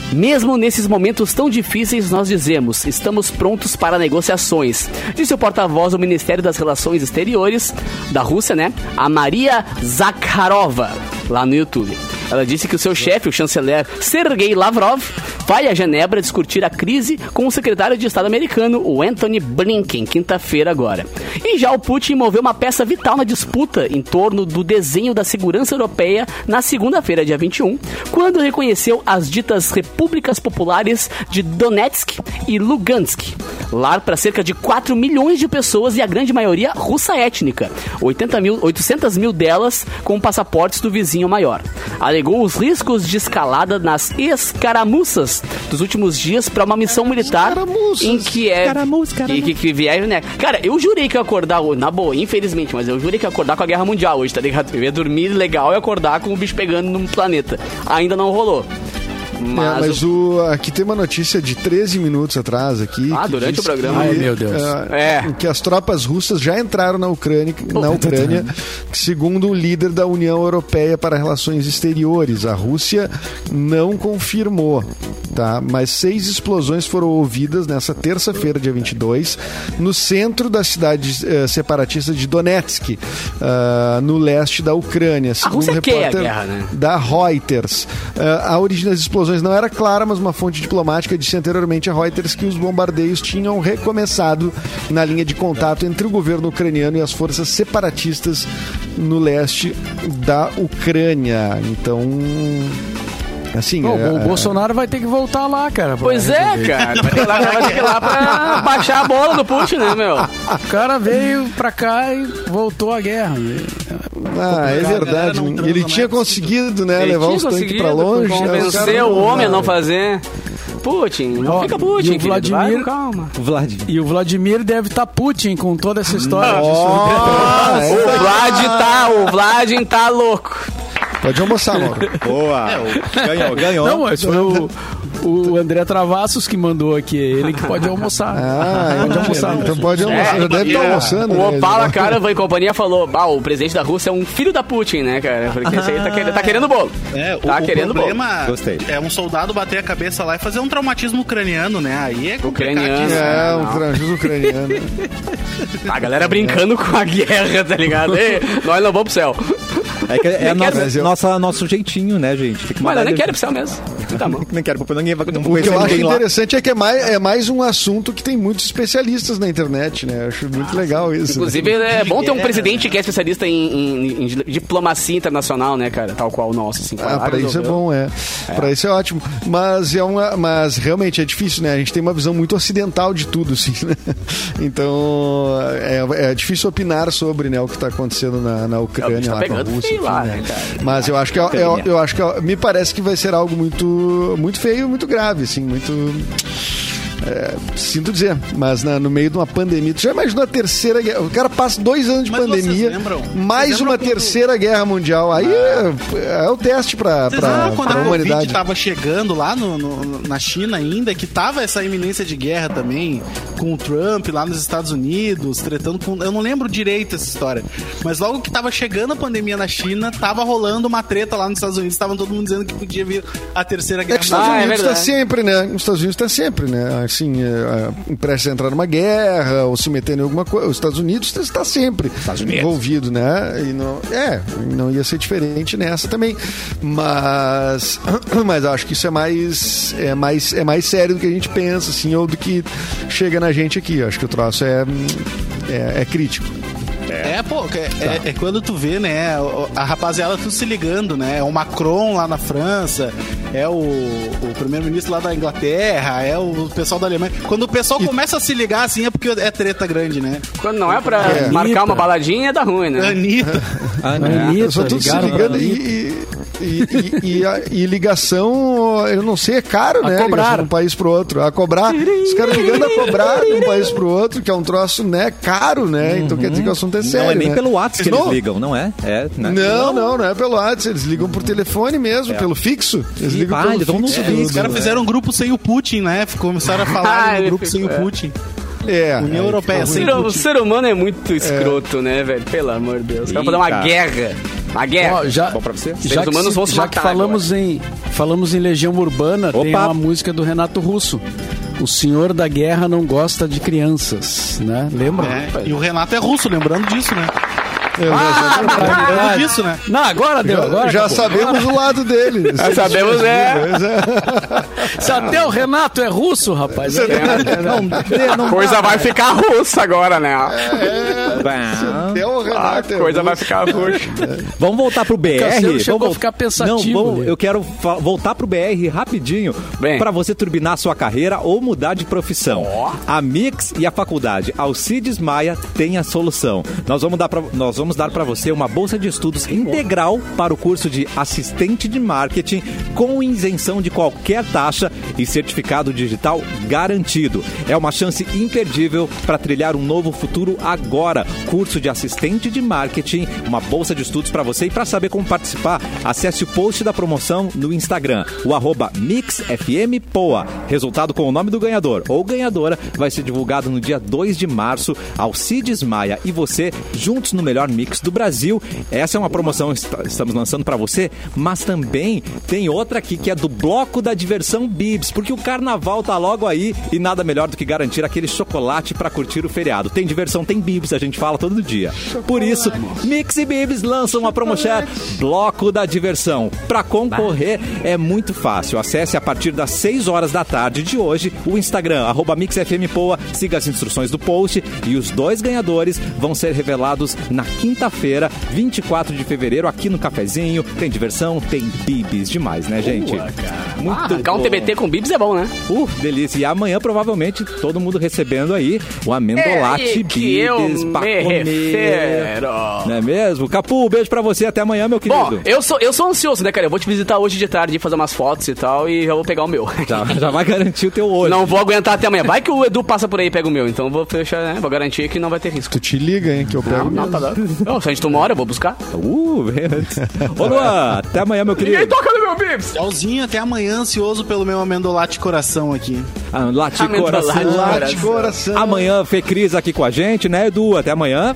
Speaker 3: Mesmo nesses momentos tão difíceis, nós dizemos, estamos prontos para negociações, disse o porta-voz do Ministério das Relações Exteriores da Rússia, né? A Maria Zakharova, lá no YouTube. Ela disse que o seu chefe, o chanceler Sergei Lavrov, vai a Genebra discutir a crise com o secretário de Estado americano, o Anthony Blinken, quinta-feira agora. E já o Putin moveu uma peça vital na disputa em torno do desenho da segurança europeia na segunda-feira, dia 21, quando reconheceu as ditas repúblicas populares de Donetsk e Lugansk, lar para cerca de 4 milhões de pessoas e a grande maioria russa étnica, 80 mil, 800 mil delas com passaportes do vizinho maior. Alegou os riscos de escalada nas escaramuças dos últimos dias para uma missão militar
Speaker 5: Escaramuças.
Speaker 3: em que é
Speaker 2: Escaramuça,
Speaker 3: que, que, que vier, né? Cara, eu jurei que ia acordar hoje, na boa, infelizmente, mas eu jurei que ia acordar com a Guerra Mundial hoje, tá ligado? Eu ia dormir legal e acordar com o bicho pegando no planeta. Ainda não rolou. Mas,
Speaker 5: É, mas o, aqui tem uma notícia de 13 minutos atrás aqui.
Speaker 3: Ah,
Speaker 5: que
Speaker 3: durante o programa.
Speaker 5: que,
Speaker 6: Ai, meu Deus.
Speaker 5: é,
Speaker 3: É.
Speaker 5: Que as tropas russas já entraram na Ucrânia, na Ucrânia, segundo o líder da União Europeia para Relações Exteriores. A Rússia não confirmou, tá? Mas seis explosões foram ouvidas nessa terça-feira, dia 22, no centro da cidade eh, separatista de Donetsk, ah, no leste da Ucrânia. Segundo
Speaker 3: Rússia
Speaker 5: o
Speaker 3: quer a
Speaker 5: repórter
Speaker 3: guerra, né?
Speaker 5: da Reuters. Ah, a origem das explosões não era clara, mas uma fonte diplomática disse anteriormente a Reuters que os bombardeios tinham recomeçado na linha de contato entre o governo ucraniano e as forças separatistas no leste da Ucrânia. Então, assim,
Speaker 6: Pô,
Speaker 5: é-
Speaker 6: o Bolsonaro vai ter que voltar lá, cara.
Speaker 3: Pois é, cara. Vai ter, que ir lá, vai ter que ir lá pra baixar a bola do Putin, né, meu?
Speaker 6: O cara veio pra cá e voltou à guerra.
Speaker 5: Ah, é verdade. Ele tinha conseguido, né,
Speaker 3: Ele
Speaker 5: levar os tanques pra longe. né? Caras
Speaker 3: o homem a não fazer. Putin, não
Speaker 6: Ó,
Speaker 3: fica
Speaker 6: e
Speaker 3: Putin,
Speaker 6: o
Speaker 3: querido. Vai
Speaker 6: Vladimir-
Speaker 3: calma.
Speaker 2: Vlad.
Speaker 6: E o Vladimir deve estar Putin com toda essa história de
Speaker 5: é.
Speaker 3: O Vlad tá, o Vlad tá louco.
Speaker 5: Pode almoçar, Mauro.
Speaker 2: Boa. Ganhou, ganhou.
Speaker 6: Não, mas foi o, o André Travassos que mandou aqui. É ele que pode almoçar.
Speaker 5: Ah,
Speaker 6: pode almoçar.
Speaker 5: Então pode almoçar.
Speaker 3: É,
Speaker 5: Já deve estar
Speaker 3: e
Speaker 5: almoçando.
Speaker 3: O
Speaker 5: né?
Speaker 3: Opala Caravan e companhia falou: ah, o presidente da Rússia é um filho da Putin, né, cara? Porque esse aí tá, querendo- tá querendo bolo.
Speaker 4: É, o,
Speaker 3: tá
Speaker 4: o
Speaker 3: querendo bolo.
Speaker 4: problema
Speaker 2: Gostei.
Speaker 4: é um soldado bater a cabeça lá e fazer um traumatismo ucraniano, né? Aí é
Speaker 3: Ucraniano.
Speaker 4: complicadíssimo.
Speaker 5: É, um franjus ucraniano.
Speaker 3: A galera brincando com a guerra, tá ligado? Ei, nós não vamos pro céu.
Speaker 2: É, que é nossa,
Speaker 5: quero.
Speaker 2: nossa, nosso jeitinho, né, gente? Tem que
Speaker 3: Mas eu
Speaker 2: mandar
Speaker 3: nem
Speaker 2: ele-
Speaker 3: quero ir mesmo. Tá bom.
Speaker 2: Nem quero, porque ninguém vai não
Speaker 5: O que eu acho
Speaker 2: ninguém lá.
Speaker 5: interessante é que é mais, é mais um assunto que tem muitos especialistas na internet, né? Eu acho muito legal isso.
Speaker 3: Inclusive, é bom ter um presidente que é especialista em, em- em diplomacia internacional, né, cara? Tal qual o nosso, assim.
Speaker 5: Ah, pra isso é bom, é. Pra isso é ótimo. Mas é uma, mas realmente é difícil, né? A gente tem uma visão muito ocidental de tudo, assim, né? Então é, é difícil opinar sobre né, o que está acontecendo na, na
Speaker 3: É,
Speaker 5: Ucrânia,
Speaker 3: tá
Speaker 5: lá com a Rússia.
Speaker 3: lá,
Speaker 5: enfim,
Speaker 3: né, cara?
Speaker 5: Mas eu acho que é, é- eu acho que é- me parece que vai ser algo muito muito feio, muito grave, assim, muito é, sinto dizer, mas na- no meio de uma pandemia. Tu já imaginou a terceira guerra? O cara passa dois anos de
Speaker 4: Mas
Speaker 5: pandemia,
Speaker 4: lembram?
Speaker 5: mais uma
Speaker 4: quando-
Speaker 5: terceira guerra mundial. Aí é, é o teste pra,
Speaker 4: Vocês
Speaker 5: pra,
Speaker 4: quando
Speaker 5: pra
Speaker 4: a Covid
Speaker 5: humanidade.
Speaker 4: tava chegando lá no, no- na China ainda, que tava essa iminência de guerra também, com o Trump lá nos Estados Unidos, tretando com... Eu não lembro direito essa história, mas logo que tava chegando a pandemia na China, tava rolando uma treta lá nos Estados Unidos, estavam todo mundo dizendo que podia vir a terceira
Speaker 5: É
Speaker 4: guerra
Speaker 5: que os Estados
Speaker 3: Ah, é
Speaker 5: Unidos está
Speaker 3: verdade.
Speaker 5: sempre, né? Os Estados Unidos está sempre, né? Assim, é, prestes a entrar numa guerra ou se meter em alguma coisa. Os Estados Unidos está sempre envolvido, né? E não, é, não ia ser diferente nessa também. Mas, mas acho que isso é mais, é mais, é mais sério do que a gente pensa, assim, ou do que chega na gente aqui. Acho que o troço é, é, é crítico.
Speaker 4: É, pô, é, é, é quando tu vê, né, a rapaziada tudo se ligando, né? É o Macron lá na França, é o, o primeiro-ministro lá da Inglaterra, é o pessoal da Alemanha. Quando o pessoal começa a se ligar assim é porque é treta grande, né?
Speaker 3: Quando não é pra
Speaker 5: É.
Speaker 3: marcar uma baladinha, dá ruim, né?
Speaker 4: Anitta.
Speaker 2: Ah, né?
Speaker 6: Anitta,
Speaker 5: Só tudo se ligando e, e, e, e, a- e ligação, eu não sei, é caro,
Speaker 6: A
Speaker 5: né?
Speaker 6: cobrar.
Speaker 5: De um país pro outro. A cobrar. Os caras ligando a cobrar de um país pro outro, que é um troço, né, caro, né? Então quer dizer que o assunto é sério.
Speaker 2: Não é nem
Speaker 5: né?
Speaker 2: pelo WhatsApp que eles
Speaker 5: Não.
Speaker 2: ligam, não é? É, né?
Speaker 5: Não, não, não é pelo WhatsApp. Eles ligam por telefone mesmo, pelo fixo. Eles ligam
Speaker 2: ah,
Speaker 5: pelo
Speaker 2: eles
Speaker 5: fixo. do-
Speaker 4: Os caras fizeram um grupo sem o Putin, né? Começaram a falar
Speaker 3: Ah,
Speaker 4: grupo sem o
Speaker 3: é.
Speaker 4: Putin.
Speaker 5: É.
Speaker 4: União Europeia, sem.
Speaker 3: O ser, o ser humano é muito escroto, né, velho? Pelo amor de Deus. Vai fazer uma guerra. Uma guerra.
Speaker 6: Ó, já,
Speaker 2: Bom pra você?
Speaker 3: Seres
Speaker 6: já que,
Speaker 3: humanos
Speaker 6: se-
Speaker 3: vão se
Speaker 6: já
Speaker 3: matar
Speaker 6: que falamos em falamos em Legião Urbana, tem
Speaker 2: Opa.
Speaker 6: uma música do Renato Russo. O Senhor da Guerra não gosta de crianças, né? Lembra?
Speaker 4: É, e o Renato é russo, lembrando disso, né?
Speaker 5: É,
Speaker 6: Ah, verdade.
Speaker 4: disso, né?
Speaker 6: Não, agora deu, agora.
Speaker 5: já
Speaker 6: acabou.
Speaker 5: sabemos o lado dele.
Speaker 3: Já sabemos, é.
Speaker 5: É.
Speaker 6: Se até o Renato é russo, rapaz. é-
Speaker 3: A coisa vai ficar russa agora, né?
Speaker 2: Bom.
Speaker 5: Até o
Speaker 3: A
Speaker 5: Renato é
Speaker 3: coisa vai ficar russa.
Speaker 2: Vamos voltar pro BR. Vamos
Speaker 6: a ficar pensativo,
Speaker 2: Não, vamos-
Speaker 6: né?
Speaker 2: eu quero voltar pro BR rapidinho para você turbinar sua carreira ou mudar de profissão.
Speaker 3: Ó.
Speaker 2: A Mix e a faculdade Alcides Maia têm a solução. Nós vamos dar pra, nós vamos dar para você uma bolsa de estudos integral para o curso de assistente de marketing com isenção de qualquer taxa e certificado digital garantido. É uma chance imperdível para trilhar um novo futuro agora. Curso de assistente de marketing, uma bolsa de estudos para você e para saber como participar, acesse o post da promoção no Instagram, o arroba MixFMPoa. Resultado com o nome do ganhador ou ganhadora vai ser divulgado no dia 2 de março. Alcides Maia e você juntos no melhor mix do Brasil. Essa é uma promoção que est- estamos lançando para você, mas também tem outra aqui que é do Bloco da Diversão Bibs, porque o carnaval tá logo aí e nada melhor do que garantir aquele chocolate para curtir o feriado. Tem diversão, tem Bibs, a gente fala todo dia. Por isso, Mix e Bibs lançam uma promoção Bloco da Diversão. Para concorrer é muito fácil. Acesse a partir das 6 horas da tarde de hoje o Instagram, MixFMPoa, siga as instruções do post e os dois ganhadores vão ser revelados na quinta-feira, 24 de fevereiro, aqui no Cafezinho. Tem diversão, tem Bibs demais, né, gente? Muito
Speaker 3: Ah, arrancar um
Speaker 2: bom.
Speaker 3: TBT com bibs é bom, né?
Speaker 2: Uh, delícia. E amanhã, provavelmente, todo mundo recebendo aí o amendolate
Speaker 3: É
Speaker 2: Bibs pra
Speaker 3: me
Speaker 2: comer.
Speaker 3: refiro.
Speaker 2: Não é mesmo? Capu, beijo pra você. Até amanhã, meu querido.
Speaker 3: Bom, eu sou, eu sou ansioso, né, cara? Eu vou te visitar hoje de tarde, fazer umas fotos e tal, e já vou pegar o meu.
Speaker 2: Já, já vai garantir o teu olho.
Speaker 3: Não vou aguentar até amanhã. Vai que o Edu passa por aí e pega o meu, então eu vou fechar, né? Vou garantir que não vai ter risco.
Speaker 5: Tu te liga, hein, que eu pego
Speaker 3: Não, não, tá dando. Não, se a gente tomar hora, eu vou buscar.
Speaker 2: Uh, vem antes. Ô, Luan, até amanhã, meu querido.
Speaker 3: toca no meu bibs!
Speaker 4: Tchauzinho, até amanhã, ansioso pelo meu amendolate coração aqui.
Speaker 2: Ah, late
Speaker 3: Amendolate.
Speaker 2: coração.
Speaker 5: Late coração.
Speaker 2: Amanhã, Fê Cris aqui com a gente, né, Edu? Até amanhã.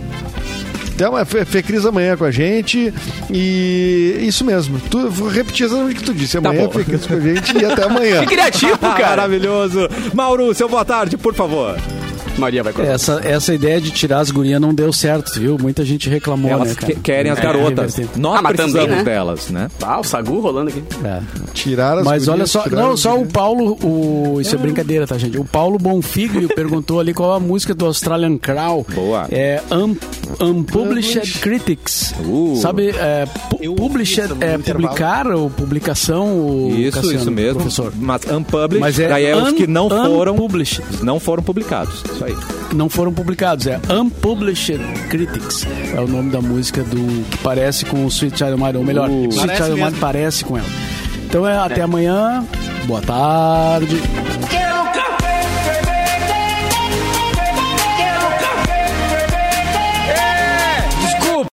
Speaker 5: Até uma Fê, Fê Cris amanhã com a gente. E isso mesmo. Tu, vou repetir exatamente o que tu disse.
Speaker 2: Tá
Speaker 5: Amanhã
Speaker 2: bom.
Speaker 5: Fê Cris com a gente e até amanhã.
Speaker 3: Que criativo, cara!
Speaker 2: Maravilhoso. Mauro, seu boa tarde, por favor.
Speaker 3: Maria vai cortar.
Speaker 6: Essa, essa ideia de tirar as gurias não deu certo, viu? Muita gente reclamou,
Speaker 2: Elas
Speaker 6: né, cara?
Speaker 2: que- querem as
Speaker 6: É,
Speaker 2: garotas.
Speaker 6: reverter.
Speaker 2: Nós
Speaker 3: Ah, mas
Speaker 2: precisamos
Speaker 3: também, né?
Speaker 2: delas, né?
Speaker 3: Ah, o Sagu rolando aqui.
Speaker 6: É.
Speaker 5: Tirar as
Speaker 6: Mas
Speaker 5: gurias,
Speaker 6: olha só, não, só o. Paulo, o, isso é brincadeira, tá, gente? O Paulo Bonfiglio perguntou ali qual a música do Australian Crow.
Speaker 2: Boa.
Speaker 6: É Un, Unpublished Critics.
Speaker 2: Uh.
Speaker 6: Sabe, é, pu- published, é publicar ou publicação? O
Speaker 2: Isso,
Speaker 6: Cassiano,
Speaker 2: isso mesmo.
Speaker 6: Professor.
Speaker 2: Mas unpublished,
Speaker 6: Mas é
Speaker 2: daí é os
Speaker 6: un-
Speaker 2: que não foram,
Speaker 6: unpublished.
Speaker 2: não foram publicados. Isso aí.
Speaker 6: não foram publicados. É Unpublished Critics. É o nome da música do que parece com o Sweet Child Mine, ou melhor,
Speaker 2: Uh.
Speaker 6: Sweet Child Mine parece com ela. Então é até amanhã. Boa tarde.